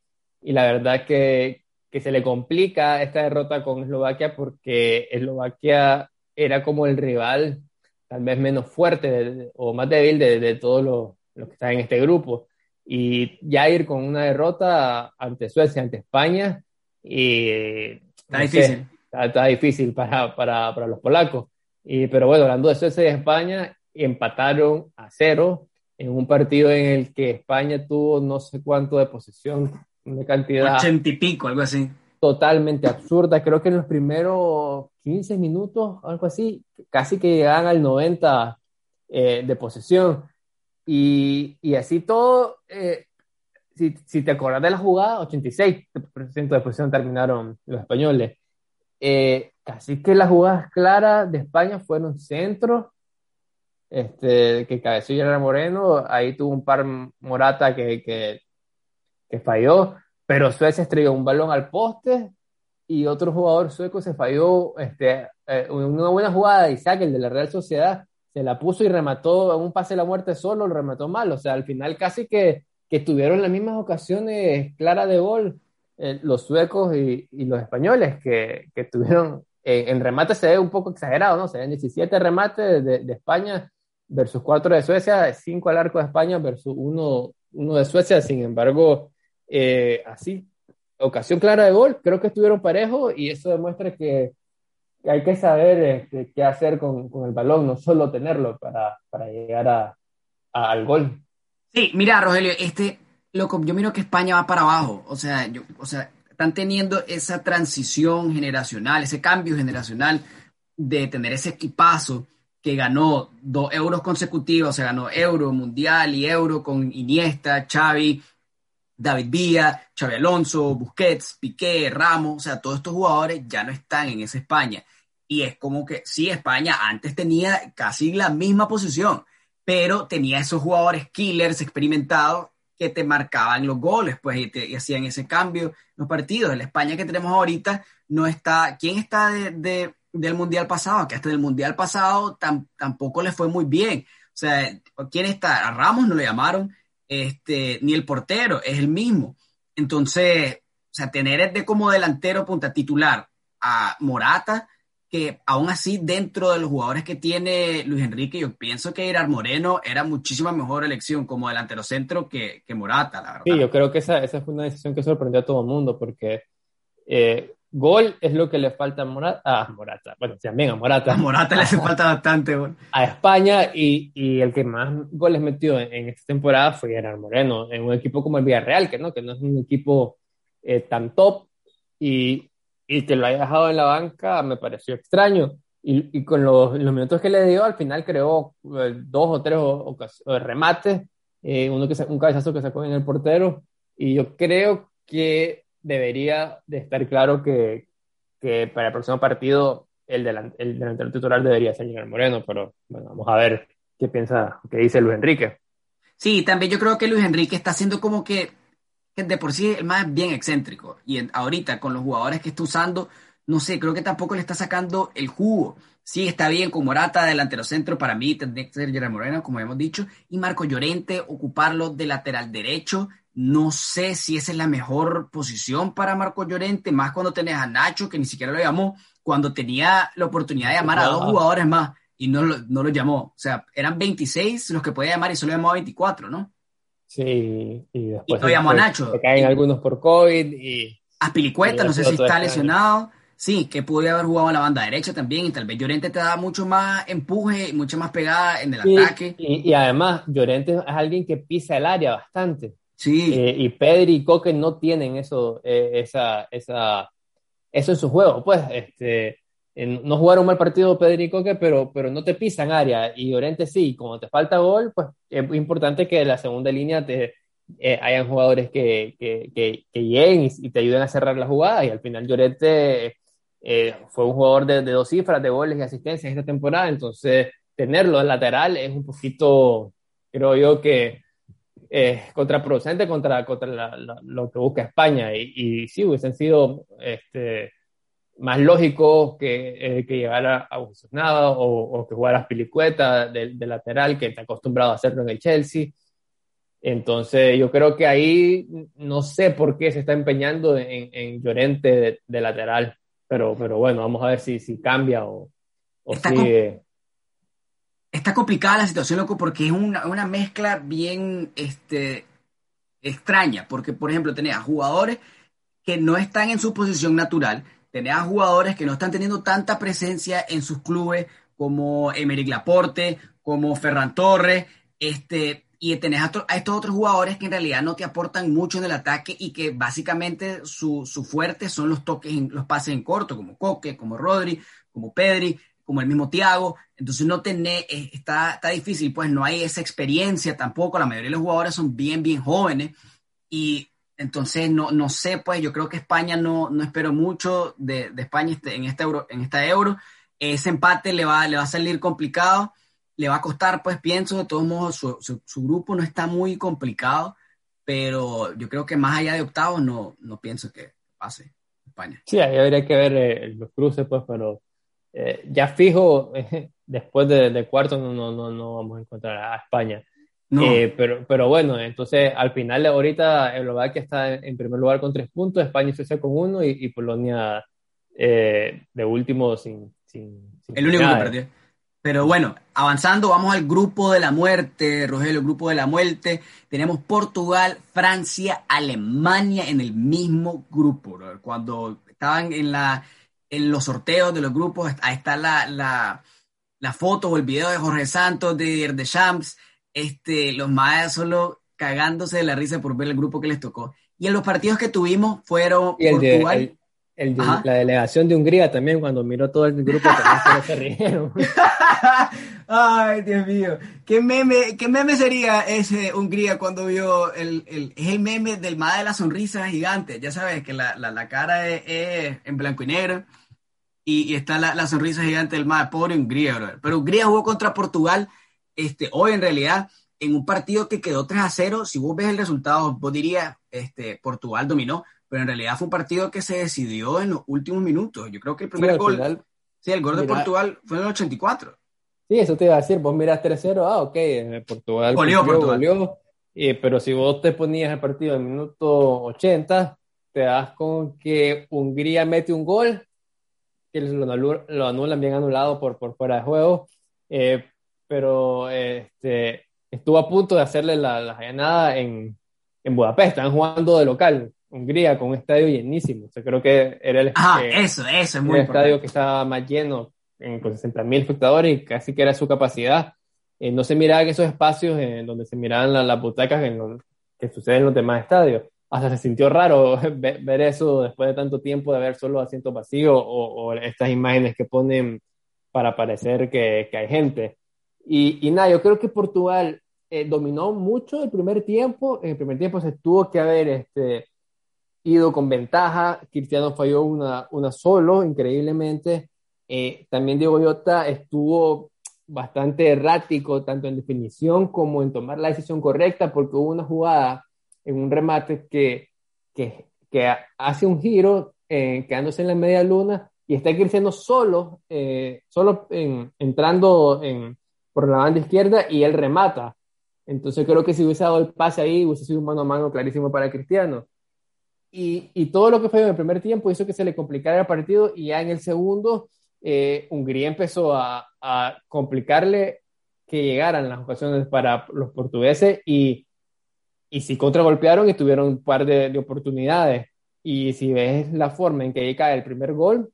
[SPEAKER 2] y, la verdad que, que se le complica esta derrota con Eslovaquia porque Eslovaquia era como el rival tal vez menos fuerte o más débil de, de todos los, los, que están en este grupo. Y ya ir con una derrota ante Suecia, ante España, y,
[SPEAKER 1] está, difícil.
[SPEAKER 2] está, está, difícil para, para, para los polacos. Y, pero bueno, hablando de Suecia y España, empataron a cero en un partido en el que España tuvo no sé cuánto de posesión, una cantidad...
[SPEAKER 1] Ochenta y pico, algo así.
[SPEAKER 2] Totalmente absurda. Creo que en los primeros 15 minutos, algo así, casi que llegaban al 90 eh, de posesión. Y, y así todo, eh, si, si, te acuerdas de la jugada, 86% de posesión terminaron los españoles. Eh, casi que las jugadas claras de España fueron centros este, que cabeció era Moreno, ahí tuvo un par Morata que, que, que falló, pero Suecia estrelló un balón al poste y otro jugador sueco se falló este, eh, una buena jugada de Isaac, el de la Real Sociedad, se la puso y remató en un pase de la muerte solo, lo remató mal, o sea, al final casi que, que tuvieron las mismas ocasiones claras de gol eh, los suecos y, y, los españoles que, que tuvieron, en remate se ve un poco exagerado, ¿no? Se ven 17 remates de, de España versus 4 de Suecia, 5 al arco de España versus 1 uno, uno, de Suecia. Sin embargo, eh, así, ocasión clara de gol, creo que estuvieron parejos y eso demuestra que, hay que saber este, qué hacer con, con, el balón, no solo tenerlo para, para llegar a, al gol.
[SPEAKER 1] Sí, mira, Rogelio, este, loco, yo miro que España va para abajo, o sea, yo, o sea, están teniendo esa transición generacional, ese cambio generacional de tener ese equipazo que ganó dos euros consecutivos, se ganó euro, mundial y euro con Iniesta, Xavi, David Villa, Xavi Alonso, Busquets, Piqué, Ramos, o sea, todos estos jugadores ya no están en esa España. Y es como que, sí, España antes tenía casi la misma posición, pero tenía esos jugadores killers experimentados que te marcaban los goles, pues, y, te, hacían ese cambio en los partidos. La España que tenemos ahorita no está, ¿quién está de, del Mundial pasado? Que hasta del Mundial pasado tampoco le fue muy bien. O sea, ¿quién está? A Ramos no le llamaron, este, ni el portero, es el mismo. Entonces, o sea, tener de como delantero punta titular a Morata, que aún así dentro de los jugadores que tiene Luis Enrique, yo pienso que Irar Moreno era muchísima mejor elección como delantero centro que, que Morata, la verdad.
[SPEAKER 2] Sí, yo creo que esa, esa fue una decisión que sorprendió a todo el mundo, porque eh, Gol es lo que le falta a Morata. Ah, Morata. Bueno, también a Morata.
[SPEAKER 1] A Morata le hace falta bastante gol.
[SPEAKER 2] A España y, y, el que más goles metió en, esta temporada fue Gerard Moreno, en un equipo como el Villarreal, que no, que no es un equipo eh, tan top y, y te lo haya dejado en la banca me pareció extraño. Y, y con los, los, minutos que le dio, al final creó eh, dos o tres o, o remates, eh, uno que, un cabezazo que sacó en el portero. Y yo creo que debería de estar claro que, que para el próximo partido el, el delantero titular debería ser Miguel Moreno, pero bueno, vamos a ver qué piensa, qué dice Luis Enrique.
[SPEAKER 1] Sí, también yo creo que Luis Enrique está haciendo como que, de por sí el más bien excéntrico. Y ahorita con los jugadores que está usando, no sé, creo que tampoco le está sacando el jugo. Sí, está bien con Morata, delantero centro, para mí tendría que ser Gerard Moreno, como hemos dicho, y Marco Llorente, ocuparlo de lateral derecho, no sé si esa es la mejor posición para Marco Llorente, más cuando tenés a Nacho, que ni siquiera lo llamó, cuando tenía la oportunidad de llamar a dos jugadores más y no lo, no lo llamó. O sea, eran 26 los que podía llamar y solo llamó a 24, ¿no?
[SPEAKER 2] Sí, y después.
[SPEAKER 1] Y no llamó a Nacho.
[SPEAKER 2] Se caen algunos por COVID y.
[SPEAKER 1] A Pilicueta, no sé si está lesionado. Sí, que pudo haber jugado en la banda derecha también y tal vez Llorente te da mucho más empuje y mucha más pegada en el ataque.
[SPEAKER 2] Y, y, además, Llorente es alguien que pisa el área bastante.
[SPEAKER 1] Sí.
[SPEAKER 2] Eh, y Pedri y Coque no tienen eso, eh, esa, esa, eso en su juego. Pues, este, no jugaron mal partido Pedri y Coque, pero, pero no te pisan área. Y Llorente sí, como te falta gol, pues es importante que en la segunda línea te, eh, hayan jugadores que, que, que, lleguen y, te ayuden a cerrar la jugada. Y al final Llorente fue un jugador de, de, dos cifras de goles y asistencias esta temporada. Entonces, tenerlo en lateral es un poquito, creo yo, que eh, contraproducente contra, contra lo que busca España. Y, y sí, hubiesen sido este, más lógico que, eh, que llegara a nada o, o, que jugara Pilicueta de, de, lateral, que está acostumbrado a hacerlo en el Chelsea. Entonces, yo creo que ahí no sé por qué se está empeñando en, en Llorente de, lateral, pero, pero bueno, vamos a ver si, si cambia o, o sigue
[SPEAKER 1] está complicada la situación, loco, porque es una, una, mezcla bien este, extraña. Porque, por ejemplo, tenés a jugadores que no están en su posición natural, tenés a jugadores que no están teniendo tanta presencia en sus clubes como Emerick Laporte, como Ferran Torres, este, y tenés a, estos otros jugadores que en realidad no te aportan mucho en el ataque y que básicamente su, su fuerte son los toques, en, los pases en corto, como Coque, como Rodri, como Pedri, como el mismo Tiago, entonces no tenés, eh, está, está difícil, pues no hay esa experiencia tampoco, la mayoría de los jugadores son bien, bien jóvenes. Y entonces no, no sé, pues yo creo que España no, no espero mucho de, de España este, en, este euro, en esta euro, ese empate le va, le va a salir complicado, le va a costar, pues pienso, de todos modos su, su, grupo no está muy complicado, pero yo creo que más allá de octavos no, no pienso que pase España.
[SPEAKER 2] Sí, ahí habría que ver eh, los cruces, pues, pero eh, ya fijo, después de, de cuarto no, no, no, vamos a encontrar a España. Eh, pero, pero bueno, entonces al final ahorita Eslovaquia está en primer lugar con tres puntos, España y Suecia con uno y, Polonia eh, de último sin, sin,
[SPEAKER 1] El único que perdió. Pero bueno, avanzando, vamos al grupo de la muerte, Rogelio, el grupo de la muerte. Tenemos Portugal, Francia, Alemania en el mismo grupo. Cuando estaban en, la, en los sorteos de los grupos, ahí está la, la, la foto o el video de Jorge Santos, de de Champs, este, los más solo cagándose de la risa por ver el grupo que les tocó. Y en los partidos que tuvimos fueron
[SPEAKER 2] Portugal. El de, la delegación de Hungría también, cuando miró todo el grupo, también se rieron.
[SPEAKER 1] Ay, Dios mío. ¿Qué meme, ¿Qué meme sería ese Hungría cuando vio el, el, es el meme del MAD de la sonrisa gigante? Ya sabes que la, la, la cara es, en blanco y negro y, y está la, la, sonrisa gigante del MAD, pobre Hungría, bro. Pero Hungría jugó contra Portugal este, hoy en realidad en un partido que quedó 3 a 0. Si vos ves el resultado, vos dirías, este, Portugal dominó pero en realidad fue un partido que se decidió en los últimos minutos. Yo creo que el primer gol, sí, el gol de Portugal fue en el 84.
[SPEAKER 2] Sí, eso te iba a decir, vos miras 3-0, ah, ok, Portugal
[SPEAKER 1] goleó, Portugal.
[SPEAKER 2] pero si vos te ponías el partido en el minuto 80, te das con que Hungría mete un gol, que lo, anulan bien anulado por, por fuera de juego, eh, pero este, estuvo a punto de hacerle la, la ganada en, en Budapest, están jugando de local, Hungría con un estadio llenísimo. O creo que era el,
[SPEAKER 1] ah, eso, eso es muy
[SPEAKER 2] el estadio que estaba más lleno, con 60 mil espectadores y casi que era su capacidad. Eh, no se miraban esos espacios en donde se miraban las butacas en que sucede en los demás estadios. Hasta se sintió raro ver, eso después de tanto tiempo de ver solo asientos vacíos o, estas imágenes que ponen para parecer que, que hay gente. Y, y, nada, yo creo que Portugal eh, dominó mucho el primer tiempo. En el primer tiempo se tuvo que haber este, ido con ventaja. Cristiano falló una, una solo, increíblemente. Eh, también Diego Llota estuvo bastante errático, tanto en definición como en tomar la decisión correcta, porque hubo una jugada en un remate que, que, hace un giro, eh, quedándose en la media luna, y está Cristiano solo, eh, solo entrando en, por la banda izquierda y él remata. Entonces creo que si hubiese dado el pase ahí, hubiese sido un mano a mano clarísimo para Cristiano. Y, y, todo lo que fue en el primer tiempo hizo que se le complicara el partido y ya en el segundo eh, Hungría empezó a, complicarle que llegaran las ocasiones para los portugueses y, y sí contragolpearon y tuvieron un par de, de, oportunidades. Y si ves la forma en que cae el primer gol,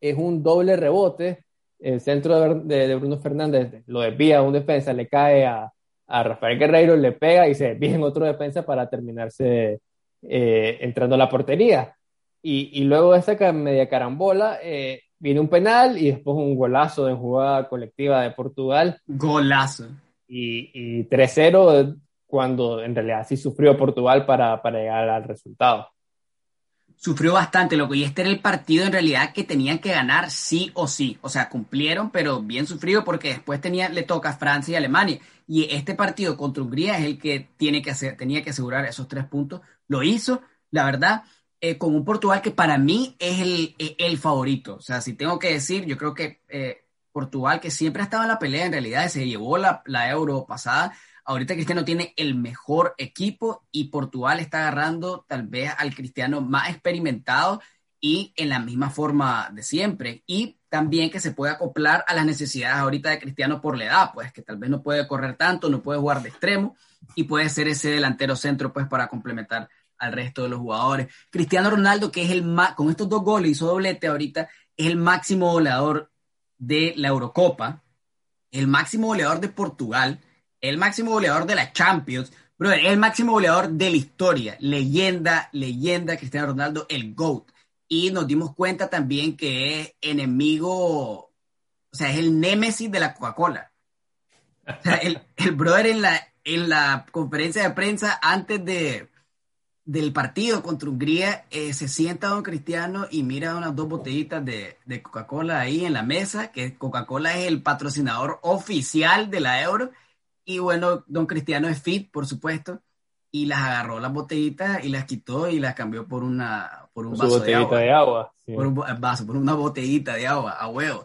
[SPEAKER 2] es un doble rebote. El centro de, de Bruno Fernández lo desvía a un defensa, le cae a, a Rafael Guerreiro, le pega y se desvía en otro defensa para terminarse eh, entrando a la portería. Y, y, luego de esa media carambola, eh, viene un penal y después un golazo de jugada colectiva de Portugal.
[SPEAKER 1] Golazo.
[SPEAKER 2] Y, y 3-0 cuando en realidad sí sufrió Portugal para, para llegar al resultado
[SPEAKER 1] sufrió bastante, loco. Y este era el partido en realidad que tenían que ganar sí o sí. O sea, cumplieron, pero bien sufrido porque después tenía, le toca Francia y Alemania. Y este partido contra Hungría es el que, tiene que hacer, tenía que asegurar esos tres puntos lo hizo, la verdad, eh, con un Portugal que para mí es el, el, favorito. O sea, si tengo que decir, yo creo que eh, Portugal, que siempre ha estado en la pelea, en realidad se llevó la, la Euro pasada. Ahorita Cristiano tiene el mejor equipo y Portugal está agarrando tal vez al Cristiano más experimentado y en la misma forma de siempre. Y también que se puede acoplar a las necesidades ahorita de Cristiano por la edad, pues que tal vez no puede correr tanto, no puede jugar de extremo y puede ser ese delantero centro pues para complementar al resto de los jugadores. Cristiano Ronaldo, que es el más, con estos dos goles, hizo doblete ahorita, es el máximo goleador de la Eurocopa, el máximo goleador de Portugal, el máximo goleador de la Champions, pero el máximo goleador de la historia, leyenda, leyenda, Cristiano Ronaldo, el GOAT. Y nos dimos cuenta también que es enemigo, o sea, es el némesis de la Coca-Cola. El brother en la, en la conferencia de prensa antes de, del partido contra Hungría, eh, se sienta don Cristiano y mira unas dos botellitas de, de Coca-Cola ahí en la mesa, que Coca-Cola es el patrocinador oficial de la Euro. Y bueno, don Cristiano es fit, por supuesto, y las agarró las botellitas y las quitó y las cambió por una por un vaso de agua.
[SPEAKER 2] De agua
[SPEAKER 1] Por un vaso, por una botellita de agua, a huevo.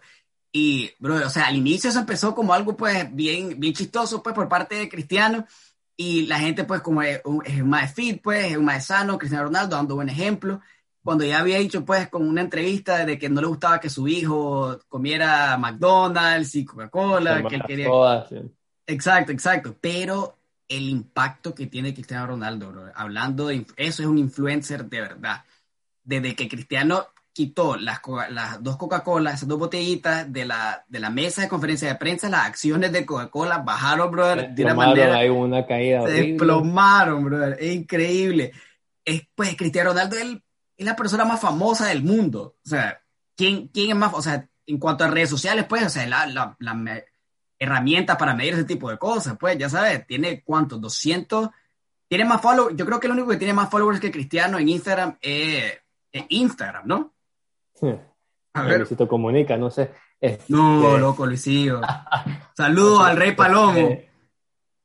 [SPEAKER 1] Y, bro, o sea, al inicio se empezó como algo, pues, bien, bien chistoso, pues, por parte de Cristiano. Y la gente, pues, como es, es más fit, pues, es más sano, Cristiano Ronaldo dando buen ejemplo. cuando ya había dicho, pues, con una entrevista de que no le gustaba que su hijo comiera McDonald's y Coca-Cola, que él quería... Exacto, exacto, pero el impacto que tiene Cristiano Ronaldo, hablando de eso es un influencer de verdad. Desde que Cristiano quitó las, las dos Coca-Cola, esas dos botellitas de la, de la mesa de conferencia de prensa, las acciones de Coca-Cola bajaron, brother, de una manera.
[SPEAKER 2] Hay una caída.
[SPEAKER 1] Se desplomaron, brother. Es increíble. Es, pues Cristiano Ronaldo es, la persona más famosa del mundo. O sea, ¿quién, quién es más? O sea, en cuanto a redes sociales, pues, o sea, la, la, la herramienta para medir ese tipo de cosas, pues, ya sabes, tiene cuántos, 200. Tiene más followers. Yo creo que el único que tiene más followers que Cristiano en Instagram es Instagram, ¿no?
[SPEAKER 2] A ver. Luisito comunica, no sé.
[SPEAKER 1] No, este, loco, Luisito. Saludos al Rey Palomo.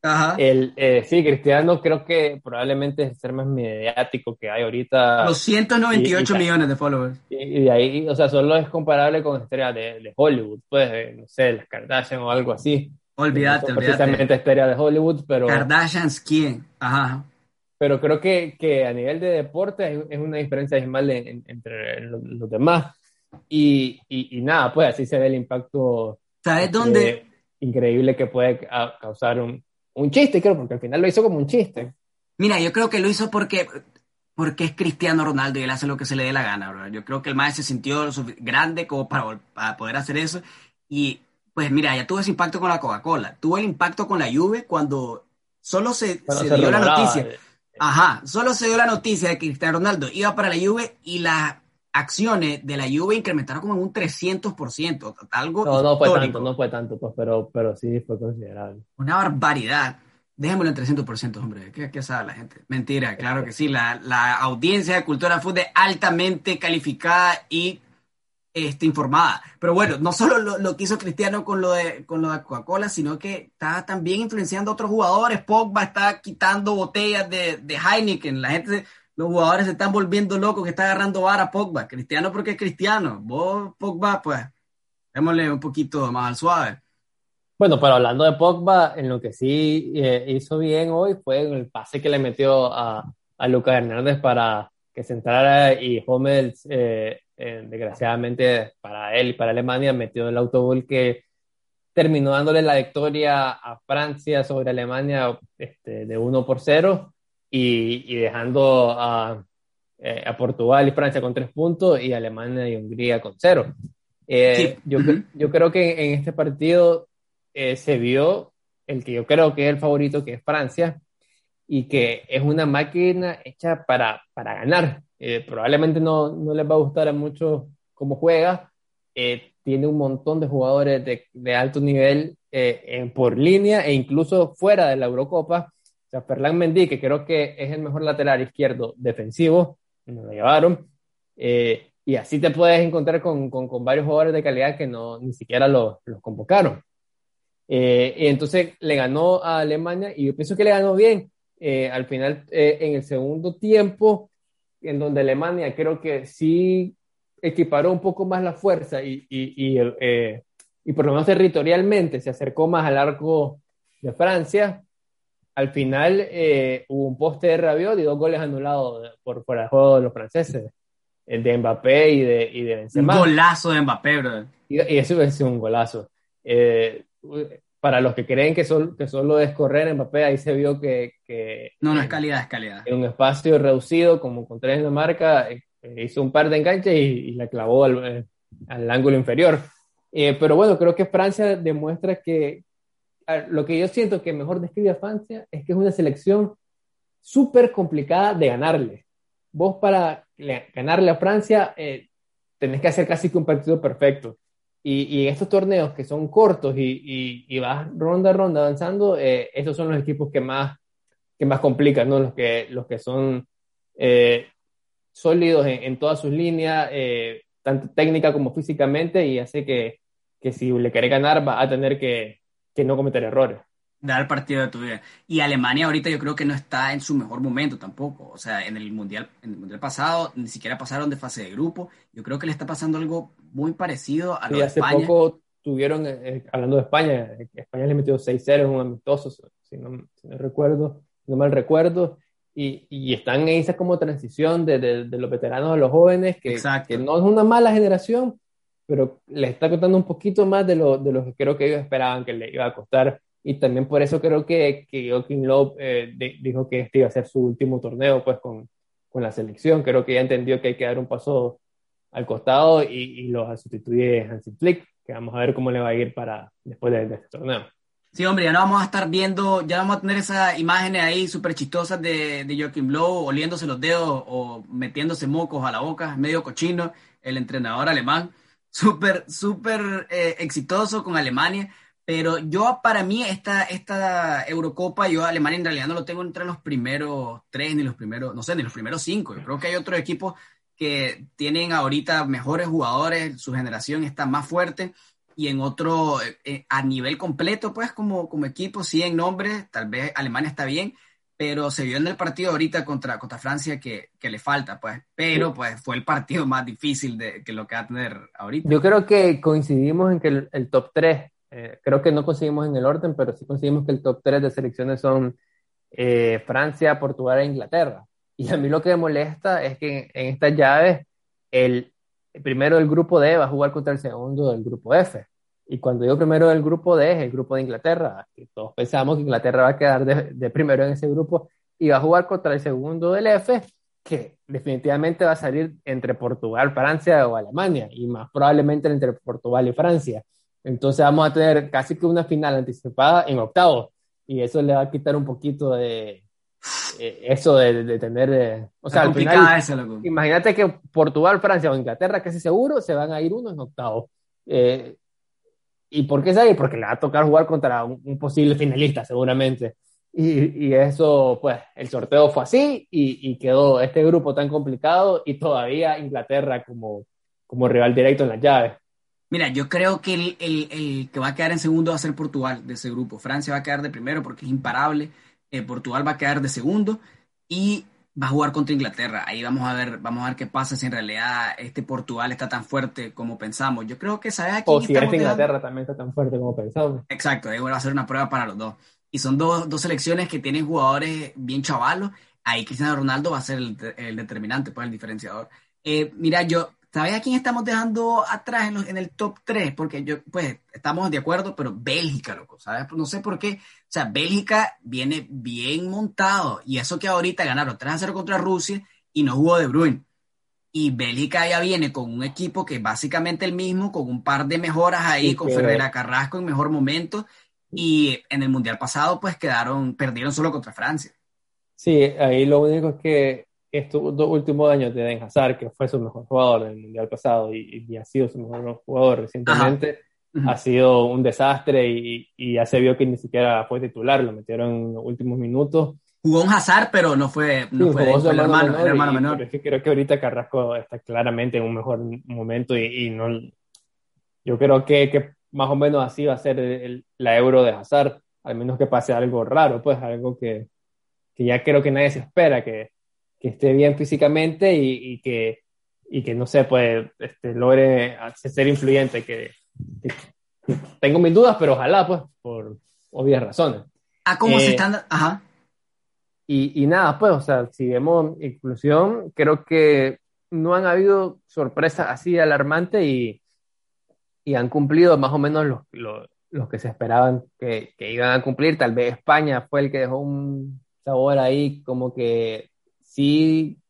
[SPEAKER 2] Ajá. El, eh, sí, Cristiano creo que probablemente es el ser más mediático que hay ahorita.
[SPEAKER 1] 298 millones de followers.
[SPEAKER 2] Y, de ahí, o sea, solo es comparable con estrellas de, de Hollywood, pues, no sé, las Kardashian o algo así.
[SPEAKER 1] Olvídate,
[SPEAKER 2] no Precisamente estrellas de Hollywood, pero...
[SPEAKER 1] Kardashians, ¿quién? Ajá
[SPEAKER 2] pero creo que, que, a nivel de deporte es una diferencia abismal entre los, demás. Y, y, nada, pues así se ve el impacto.
[SPEAKER 1] ¿Sabes dónde?
[SPEAKER 2] Increíble que puede causar un, un chiste, creo, porque al final lo hizo como un chiste.
[SPEAKER 1] Mira, yo creo que lo hizo porque, porque es Cristiano Ronaldo y él hace lo que se le dé la gana, bro. Yo creo que el maestro se sintió grande como para, para, poder hacer eso. Y pues mira, ya tuvo ese impacto con la Coca-Cola. Tuvo el impacto con la Juve cuando solo se, se, dio la noticia. Eh. Ajá, solo se dio la noticia de que Cristiano Ronaldo iba para la Juve y las acciones de la Juve incrementaron como en un 300%, algo
[SPEAKER 2] No, no fue tanto, no fue tanto, pues, pero, pero sí fue considerable.
[SPEAKER 1] Una barbaridad. Déjemelo en 300%, hombre. ¿Qué, ¿Qué, sabe la gente? Mentira, claro que sí. La, la audiencia de Cultura Food es altamente calificada y este, informada. Pero bueno, no solo lo, lo, que hizo Cristiano con lo de, con lo de Coca-Cola, sino que está también influenciando a otros jugadores. Pogba está quitando botellas de, de Heineken. La gente, los jugadores se están volviendo locos que está agarrando vara a Pogba. Cristiano porque es Cristiano. Vos, Pogba, pues, démosle un poquito más al suave.
[SPEAKER 2] Bueno, pero hablando de Pogba, en lo que sí eh, hizo bien hoy fue el pase que le metió a, a Lucas Hernández para que se entrara y Hummels eh, eh, desgraciadamente para él y para Alemania, metió el autogol que terminó dándole la victoria a Francia sobre Alemania este, de 1 por 0 y, dejando a, eh, a, Portugal y Francia con 3 puntos y Alemania y Hungría con 0. Eh, yo, yo, creo que en este partido se vio el que yo creo que es el favorito, que es Francia, y que es una máquina hecha para, para ganar. Eh, probablemente no, no, les va a gustar a muchos cómo juega. Eh, tiene un montón de jugadores de, de alto nivel eh, por línea e incluso fuera de la Eurocopa. O sea, Ferland Mendy, que creo que es el mejor lateral izquierdo defensivo, nos lo llevaron. y así te puedes encontrar con, con, con, varios jugadores de calidad que no, ni siquiera los, los convocaron. y entonces le ganó a Alemania y yo pienso que le ganó bien. al final, en el segundo tiempo, en donde Alemania creo que sí equiparó un poco más la fuerza y, y, y, eh, y, por lo menos territorialmente se acercó más al arco de Francia. Al final eh, hubo un poste de Rabiot y dos goles anulados por fuera de juego de los franceses, el de Mbappé y de, y de Benzema.
[SPEAKER 1] Un golazo de Mbappé, bro.
[SPEAKER 2] Y, eso es un golazo. Eh, para los que creen que, que solo es correr Mbappé, ahí se vio que... que
[SPEAKER 1] no, no es calidad, es calidad.
[SPEAKER 2] En un espacio reducido, como con tres de marca, eh, hizo un par de enganches y, la clavó al, eh, al ángulo inferior. Eh, pero bueno, creo que Francia demuestra que lo que yo siento que mejor describe a Francia es que es una selección súper complicada de ganarle. Vos para ganarle a Francia tenés que hacer casi que un partido perfecto. Y, y, estos torneos que son cortos y, y, vas ronda a ronda avanzando, eh, esos son los equipos que más, que más complican, ¿no? Los que, los que son eh, sólidos en, en, todas sus líneas, eh, tanto técnica como físicamente, y hace que, que si le quiere ganar va a tener que, que no cometer errores
[SPEAKER 1] dar el partido de tu vida. Y Alemania ahorita yo creo que no está en su mejor momento tampoco. O sea, en el mundial, en el mundial pasado ni siquiera pasaron de fase de grupo. Yo creo que le está pasando algo muy parecido a lo
[SPEAKER 2] de
[SPEAKER 1] hace
[SPEAKER 2] poco tuvieron, eh, eh, hablando de España, España le metió 6-0 en un amistoso, si no, si no recuerdo, no mal recuerdo. y, y, están en esa como transición de, de, de, los veteranos a los jóvenes, que, que, no es una mala generación, pero les está costando un poquito más de lo, de lo que creo que ellos esperaban que le iba a costar. Y también por eso creo que, que Joaquín Love eh, dijo que este iba a ser su último torneo pues con, con la selección. Creo que ya entendió que hay que dar un paso al costado y, y lo sustituye Hansi Flick, que vamos a ver cómo le va a ir para después de, de este torneo.
[SPEAKER 1] Sí, hombre, ya no vamos a estar viendo, ya vamos a tener esas imágenes ahí súper chistosas de, de Joachim Low oliéndose los dedos o metiéndose mocos a la boca, medio cochino, el entrenador alemán, súper, súper eh, exitoso con Alemania. Pero yo, para mí, esta, esta Eurocopa, yo Alemania en realidad no lo tengo entre los primeros tres, ni los primeros, no sé, ni los primeros cinco. Yo creo que hay otros equipos que tienen ahorita mejores jugadores, su generación está más fuerte y en otro, eh, a nivel completo, pues como, como equipo, sí en nombre, tal vez Alemania está bien, pero se vio en el partido ahorita contra, contra Francia que, que le falta, pues, pero pues fue el partido más difícil de que lo que va a tener ahorita.
[SPEAKER 2] Yo creo que coincidimos en que el, el top 3, eh, creo que no conseguimos en el orden, pero sí conseguimos que el top 3 de selecciones son eh, Francia, Portugal e Inglaterra. Y a mí lo que me molesta es que en, en estas llaves el, primero del grupo D va a jugar contra el segundo del grupo F. Y cuando digo primero del grupo D, es el grupo de Inglaterra, que todos pensamos que Inglaterra va a quedar de, de, primero en ese grupo y va a jugar contra el segundo del F, que definitivamente va a salir entre Portugal, Francia o Alemania, y más probablemente entre Portugal y Francia. Entonces vamos a tener casi que una final anticipada en octavos, y eso le va a quitar un poquito de, eso de, de tener, eh, o sea, al final, esa, imagínate que Portugal, Francia o Inglaterra, casi seguro, se van a ir uno en octavo. Eh, ¿Y por qué ahí? Porque le va a tocar jugar contra un, un posible finalista, seguramente. Y, y, eso, pues, el sorteo fue así y, y, quedó este grupo tan complicado y todavía Inglaterra como, como rival directo en las llaves.
[SPEAKER 1] Mira, yo creo que el, el, el, que va a quedar en segundo va a ser Portugal de ese grupo. Francia va a quedar de primero porque es imparable. Eh, Portugal va a quedar de segundo y va a jugar contra Inglaterra. Ahí vamos a ver, vamos a ver qué pasa si en realidad este Portugal está tan fuerte como pensamos. Yo creo que sabes
[SPEAKER 2] aquí. O si este Inglaterra también está tan fuerte como pensamos.
[SPEAKER 1] Exacto, ahí va a ser una prueba para los dos. Y son dos, dos selecciones que tienen jugadores bien chavalos. Ahí Cristiano Ronaldo va a ser el, el determinante, pues el diferenciador. Eh, mira, yo ¿Sabes a quién estamos dejando atrás en, los, en, el top 3? Porque yo, pues, estamos de acuerdo, pero Bélgica, loco, ¿sabes? No sé por qué. O sea, Bélgica viene bien montado. Y eso que ahorita ganaron 3 a 0 contra Rusia y no jugó De Bruyne. Y Bélgica ya viene con un equipo que es básicamente el mismo, con un par de mejoras ahí, sí, con Ferreira Carrasco en mejor momento. Y en el Mundial pasado, pues quedaron, perdieron solo contra Francia.
[SPEAKER 2] Sí, ahí lo único es que estos dos últimos años de Den Hazard, que fue su mejor jugador en el Mundial pasado y, y ha sido su mejor jugador recientemente, Ajá. ha sido un desastre y, y, ya se vio que ni siquiera fue titular, lo metieron en los últimos minutos.
[SPEAKER 1] Jugó un Hazard, pero no fue, no
[SPEAKER 2] sí,
[SPEAKER 1] fue,
[SPEAKER 2] fue el hermano,
[SPEAKER 1] menor, el hermano menor.
[SPEAKER 2] Es que creo que ahorita Carrasco está claramente en un mejor momento y, y no, yo creo que, que, más o menos así va a ser el, la euro de Hazard, al menos que pase algo raro, pues algo que, que ya creo que nadie se espera, que que esté bien físicamente y, y, que, y que, no sé, pues, este, logre ser influyente, que, que, tengo mis dudas, pero ojalá, pues, por obvias razones.
[SPEAKER 1] Ah, ¿cómo eh, se están? Ajá.
[SPEAKER 2] Y, y nada, pues, o sea, si vemos inclusión, creo que no han habido sorpresas así alarmantes y, y han cumplido más o menos los, los, los que se esperaban que, que, iban a cumplir. Tal vez España fue el que dejó un sabor ahí como que sí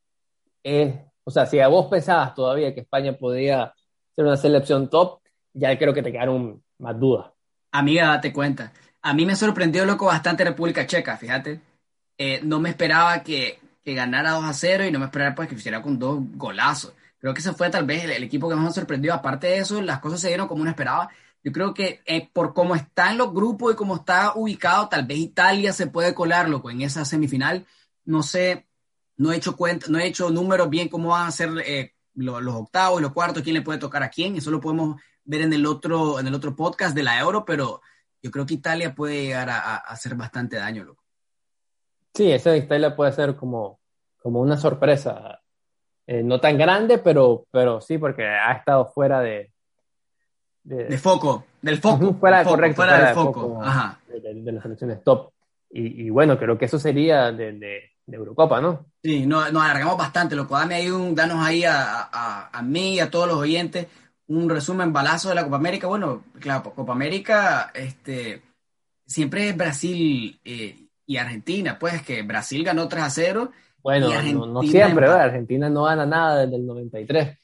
[SPEAKER 2] es, o sea, si a vos pensabas todavía que España podía ser una selección top, ya creo que te quedaron más dudas.
[SPEAKER 1] Amiga, date cuenta. A mí me sorprendió, loco, bastante República Checa, fíjate. Eh, no me esperaba que, que, ganara 2 a 0 y no me esperaba pues, que hiciera con dos golazos. Creo que ese fue tal vez el, el, equipo que más me sorprendió. Aparte de eso, las cosas se dieron como uno esperaba. Yo creo que eh, por cómo están los grupos y cómo está ubicado, tal vez Italia se puede colar, loco, en esa semifinal. No sé, no he hecho cuenta, no he hecho números bien cómo van a ser eh, los, los, octavos y los cuartos, quién le puede tocar a quién, eso lo podemos ver en el otro, en el otro podcast de la Euro, pero yo creo que Italia puede llegar a, a hacer bastante daño, loco.
[SPEAKER 2] Sí, esa de Italia puede ser como, como una sorpresa, eh, no tan grande, pero, pero sí, porque ha estado fuera de...
[SPEAKER 1] De, de foco, del foco.
[SPEAKER 2] Fuera,
[SPEAKER 1] foco,
[SPEAKER 2] correcto,
[SPEAKER 1] fuera, fuera del foco,
[SPEAKER 2] foco de, de, las selecciones top. Y, y, bueno, creo que eso sería de, de Eurocopa, ¿no?
[SPEAKER 1] Sí, nos, nos alargamos bastante, loco. Dame ahí un, danos ahí a, a, a mí y a todos los oyentes un resumen balazo de la Copa América. Bueno, claro, Copa América, este, siempre es Brasil eh, y Argentina, pues que Brasil ganó 3 a 0.
[SPEAKER 2] Bueno, no, siempre, ¿verdad? Argentina no gana nada desde el 93.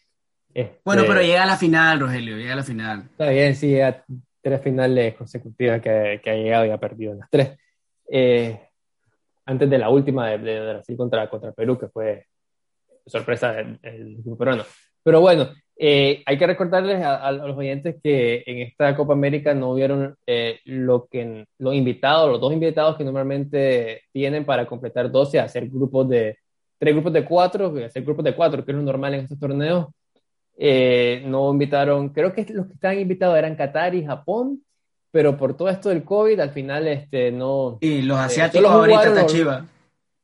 [SPEAKER 1] Este, bueno, pero llega a la final, Rogelio, llega a la final.
[SPEAKER 2] Está bien, sí, a tres finales consecutivas que, que ha llegado y ha perdido en las tres. Eh, antes de la última de, Brasil contra, contra Perú, que fue sorpresa del, grupo peruano. Pero bueno, eh, hay que recordarles a, los oyentes que en esta Copa América no hubieron eh, lo que los invitados, los dos invitados que normalmente tienen para completar 12, hacer grupos de tres grupos de cuatro, hacer grupos de cuatro, que es lo normal en estos torneos. Eh, no invitaron, creo que los que estaban invitados eran Qatar y Japón, pero por todo esto del COVID, al final este, no.
[SPEAKER 1] Y los asiáticos ahorita está chiva.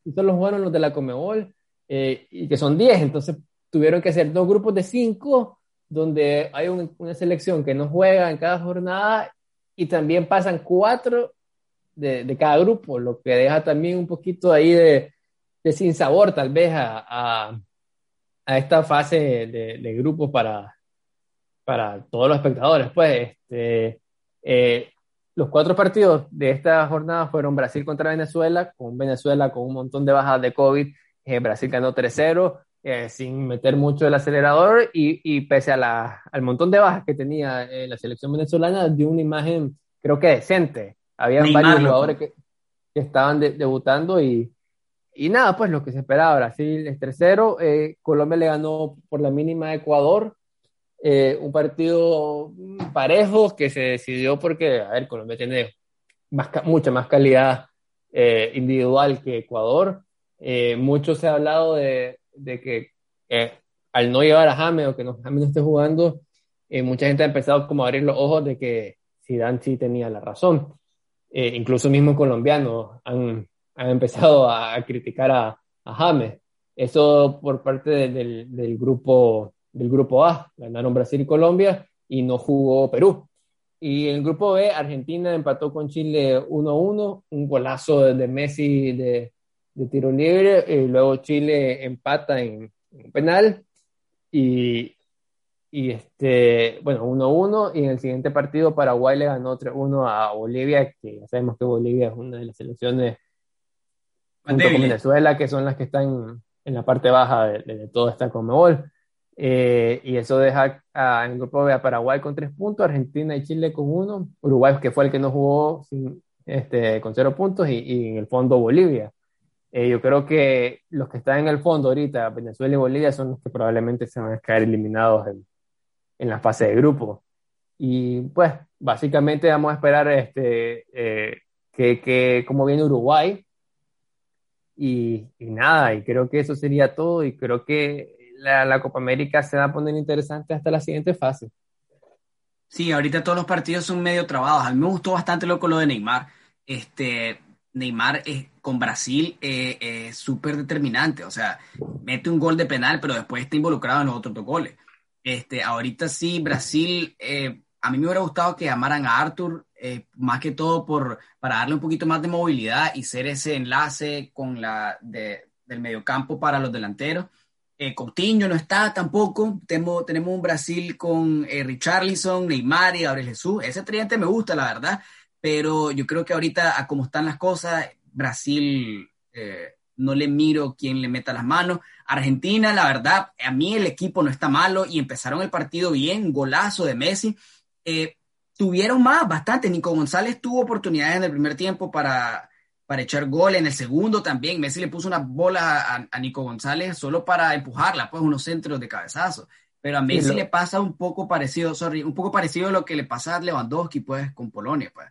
[SPEAKER 2] Y solo jugaron los de la Comebol, y que son 10, entonces tuvieron que hacer dos grupos de cinco, donde hay una selección que no juega en cada jornada y también pasan cuatro de, de, cada grupo, lo que deja también un poquito ahí de, de sin sabor tal vez a, a, a esta fase de, de, grupos para, para todos los espectadores. Pues este, eh, los cuatro partidos de esta jornada fueron Brasil contra Venezuela, con Venezuela con un montón de bajas de COVID. Eh, Brasil ganó 3-0, eh, sin meter mucho el acelerador y, y pese a la, al montón de bajas que tenía eh, la selección venezolana, dio una imagen creo que decente. Habían varios jugadores que, que estaban debutando y, y nada, pues lo que se esperaba, Brasil es tercero, eh, Colombia le ganó por la mínima a Ecuador, un partido parejo que se decidió porque, a ver, Colombia tiene más, mucha más calidad individual que Ecuador. mucho se ha hablado de, de que eh, al no llevar a James o que no, James no esté jugando, eh, mucha gente ha empezado como a abrir los ojos de que Zidane sí tenía la razón. Eh, incluso mismo colombianos han, han empezado a, criticar a, a, James. Eso por parte del, del, grupo, del grupo A. Ganaron Brasil y Colombia y no jugó Perú. Y en el grupo B, Argentina empató con Chile 1-1, un golazo de Messi de, de tiro libre, y luego Chile empata en, penal y, y este, bueno, 1-1 y en el siguiente partido Paraguay le ganó 3-1 a Bolivia, que ya sabemos que Bolivia es una de las selecciones junto con Venezuela, que son las que están en la parte baja de, de, toda esta Comebol. Eh, y eso deja a, en el grupo B a Paraguay con 3 puntos, Argentina y Chile con 1, Uruguay que fue el que no jugó sin, este, con 0 puntos y, y en el fondo Bolivia. Eh, yo creo que los que están en el fondo ahorita, Venezuela y Bolivia, son los que probablemente se van a caer eliminados en, en la fase de grupo. Y pues, básicamente vamos a esperar este, eh, que, que, cómo viene Uruguay. Y, y, nada, y creo que eso sería todo. Y creo que la, Copa América se va a poner interesante hasta la siguiente fase.
[SPEAKER 1] Sí, ahorita todos los partidos son medio trabados. A mí me gustó bastante loco lo de Neymar. Este, Neymar con Brasil eh, es súper determinante, o sea, mete un gol de penal, pero después está involucrado en los otros dos goles. Este, ahorita sí, Brasil, eh, a mí me hubiera gustado que llamaran a Arthur, eh, más que todo por, para darle un poquito más de movilidad y ser ese enlace con la de, del mediocampo para los delanteros. Coutinho no está tampoco, tenemos, un Brasil con Richarlison, Neymar y Gabriel Jesús, ese tridente me gusta, la verdad pero yo creo que ahorita, a como están las cosas, Brasil eh, no le miro quién le meta las manos. Argentina, la verdad, a mí el equipo no está malo y empezaron el partido bien, golazo de Messi. Eh, tuvieron más, bastante. Nico González tuvo oportunidades en el primer tiempo para, para echar gol, en el segundo también. Messi le puso una bola a, Nico González solo para empujarla, pues unos centros de cabezazo. Pero a Messi le pasa un poco parecido, sorry, un poco parecido a lo que le pasa a Lewandowski, pues, con Polonia, pues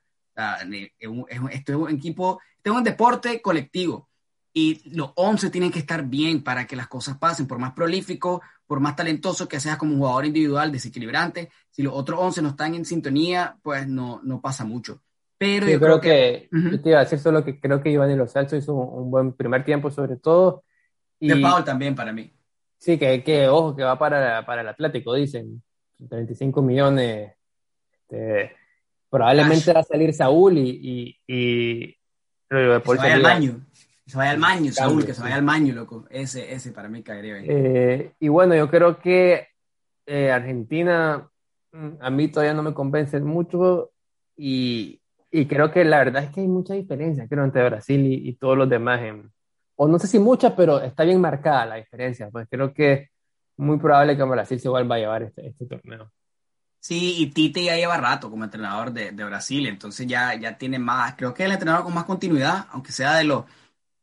[SPEAKER 1] esto es un equipo, esto es un deporte colectivo y los 11 tienen que estar bien para que las cosas pasen, por más prolífico, por más talentoso que seas como un jugador individual desequilibrante, si los otros 11 no están en sintonía, pues no, no pasa mucho. Pero
[SPEAKER 2] yo, creo, que, yo te iba a decir solo que creo que Giovanni Los Celso hizo un, buen primer tiempo sobre todo.
[SPEAKER 1] Y, de Paul también para mí.
[SPEAKER 2] Sí, que, que ojo, que va para, para el Atlético, dicen. 35 millones. Este, Probablemente va a salir Saúl y, y, y
[SPEAKER 1] Paul se vaya al baño. se vaya al maño, Saúl, que se vaya al maño, loco. Ese, ese para mí caería bien.
[SPEAKER 2] Eh, y bueno, yo creo que eh, Argentina mm, a mí todavía no me convence mucho y, y, creo que la verdad es que hay mucha diferencia, creo, entre Brasil y, todos los demás. o no sé si mucha, pero está bien marcada la diferencia. Pues creo que es muy probable que Brasil se vuelva a llevar este, este torneo.
[SPEAKER 1] Sí, y Tite ya lleva rato como entrenador de, de, Brasil, entonces ya, ya tiene más, creo que es el entrenador con más continuidad, aunque sea de los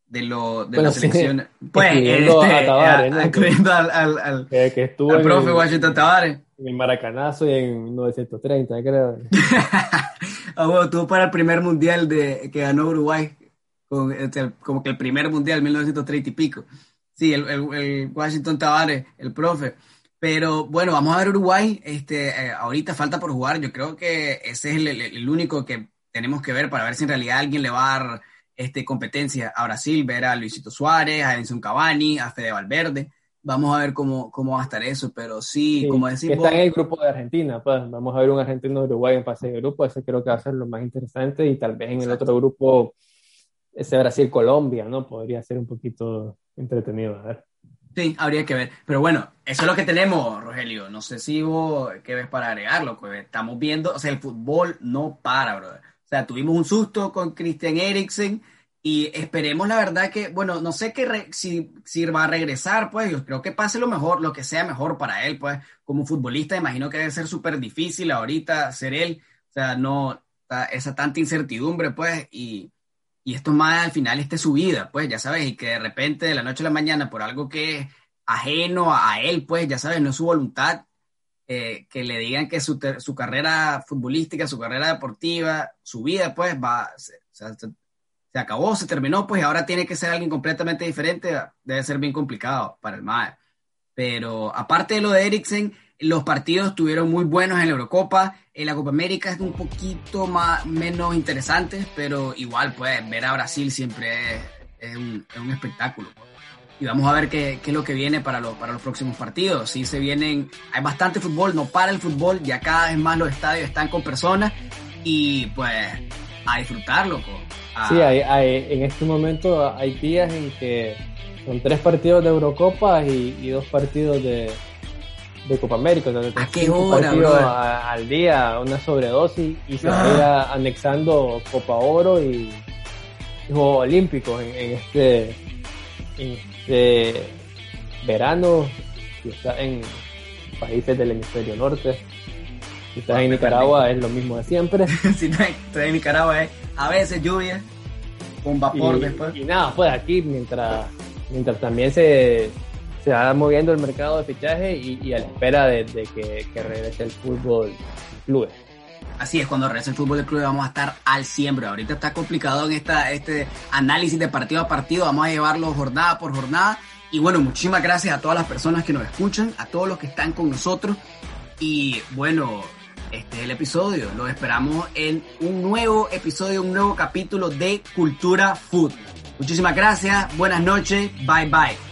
[SPEAKER 1] de, lo, de la selección. Pues,
[SPEAKER 2] este, a Tavares,
[SPEAKER 1] ¿no? al, al, al,
[SPEAKER 2] que, que estuvo
[SPEAKER 1] al profe Washington Tavares.
[SPEAKER 2] En Maracanazo y en 1930, creo.
[SPEAKER 1] ah, bueno, estuvo para el primer mundial de, que ganó Uruguay, con, este, como que el primer mundial, 1930 y pico. Sí, el, el, Washington Tavares, el profe. Pero bueno, vamos a ver Uruguay. Este, eh, ahorita falta por jugar. Yo creo que ese es el, el, único que tenemos que ver para ver si en realidad alguien le va a dar este, competencia a Brasil, ver a Luisito Suárez, a Edson Cavani, a Fede Valverde. Vamos a ver cómo, cómo va a estar eso, pero sí, como decimos.
[SPEAKER 2] Está en el grupo de Argentina, pues vamos a ver un argentino-uruguay en fase de grupo, ese creo que va a ser lo más interesante y tal vez en el otro grupo, ese Brasil-Colombia, ¿no? Podría ser un poquito entretenido, a ver.
[SPEAKER 1] Sí, habría que ver. Pero bueno, eso es lo que tenemos, Rogelio. No sé si vos qué ves para agregarlo. Pues estamos viendo, o sea, el fútbol no para, brother. O sea, tuvimos un susto con Christian Eriksen y esperemos la verdad que, bueno, no sé qué si, va a regresar, pues yo creo que pase lo mejor, lo que sea mejor para él, pues como futbolista imagino que debe ser súper difícil ahorita ser él, o sea, no, esa tanta incertidumbre, pues, y, y esto más al final esté su vida, pues, ya sabes, y que de repente de la noche a la mañana por algo que es ajeno a él, pues, ya sabes, no es su voluntad, eh, que le digan que su, su, carrera futbolística, su carrera deportiva, su vida, pues va, se, se, acabó, se terminó, pues ahora tiene que ser alguien completamente diferente, debe ser bien complicado para el MAE. Pero aparte de lo de Eriksen, los partidos estuvieron muy buenos en la Eurocopa, en la Copa América es un poquito más, menos interesante, pero igual, pues ver a Brasil siempre es, un, es un espectáculo. Pues y vamos a ver qué, qué, es lo que viene para los, para los próximos partidos. Sí se vienen, hay bastante fútbol, no para el fútbol, ya cada vez más los estadios están con personas y pues a disfrutarlo.
[SPEAKER 2] Sí, hay, hay, en este momento hay días en que son tres partidos de Eurocopa y, dos partidos de, de Copa América.
[SPEAKER 1] ¿A qué hora,
[SPEAKER 2] al día, una sobredosis y se va ah. anexando Copa Oro y, Juegos Olímpicos en, este de verano, si estás en países del hemisferio norte, si estás en Nicaragua es lo mismo de siempre.
[SPEAKER 1] si estás en Nicaragua es a veces lluvia, con vapor después.
[SPEAKER 2] Y nada, pues aquí mientras, mientras también se, se va moviendo el mercado de fichaje y, a la espera de, que, que, regrese el fútbol clubes.
[SPEAKER 1] Así es, cuando regrese el fútbol del club vamos a estar al siempre. Ahorita está complicado en esta, este análisis de partido a partido. Vamos a llevarlo jornada por jornada. Y bueno, muchísimas gracias a todas las personas que nos escuchan, a todos los que están con nosotros. Y bueno, este es el episodio. Lo esperamos en un nuevo episodio, un nuevo capítulo de Cultura Food. Muchísimas gracias, buenas noches, bye bye.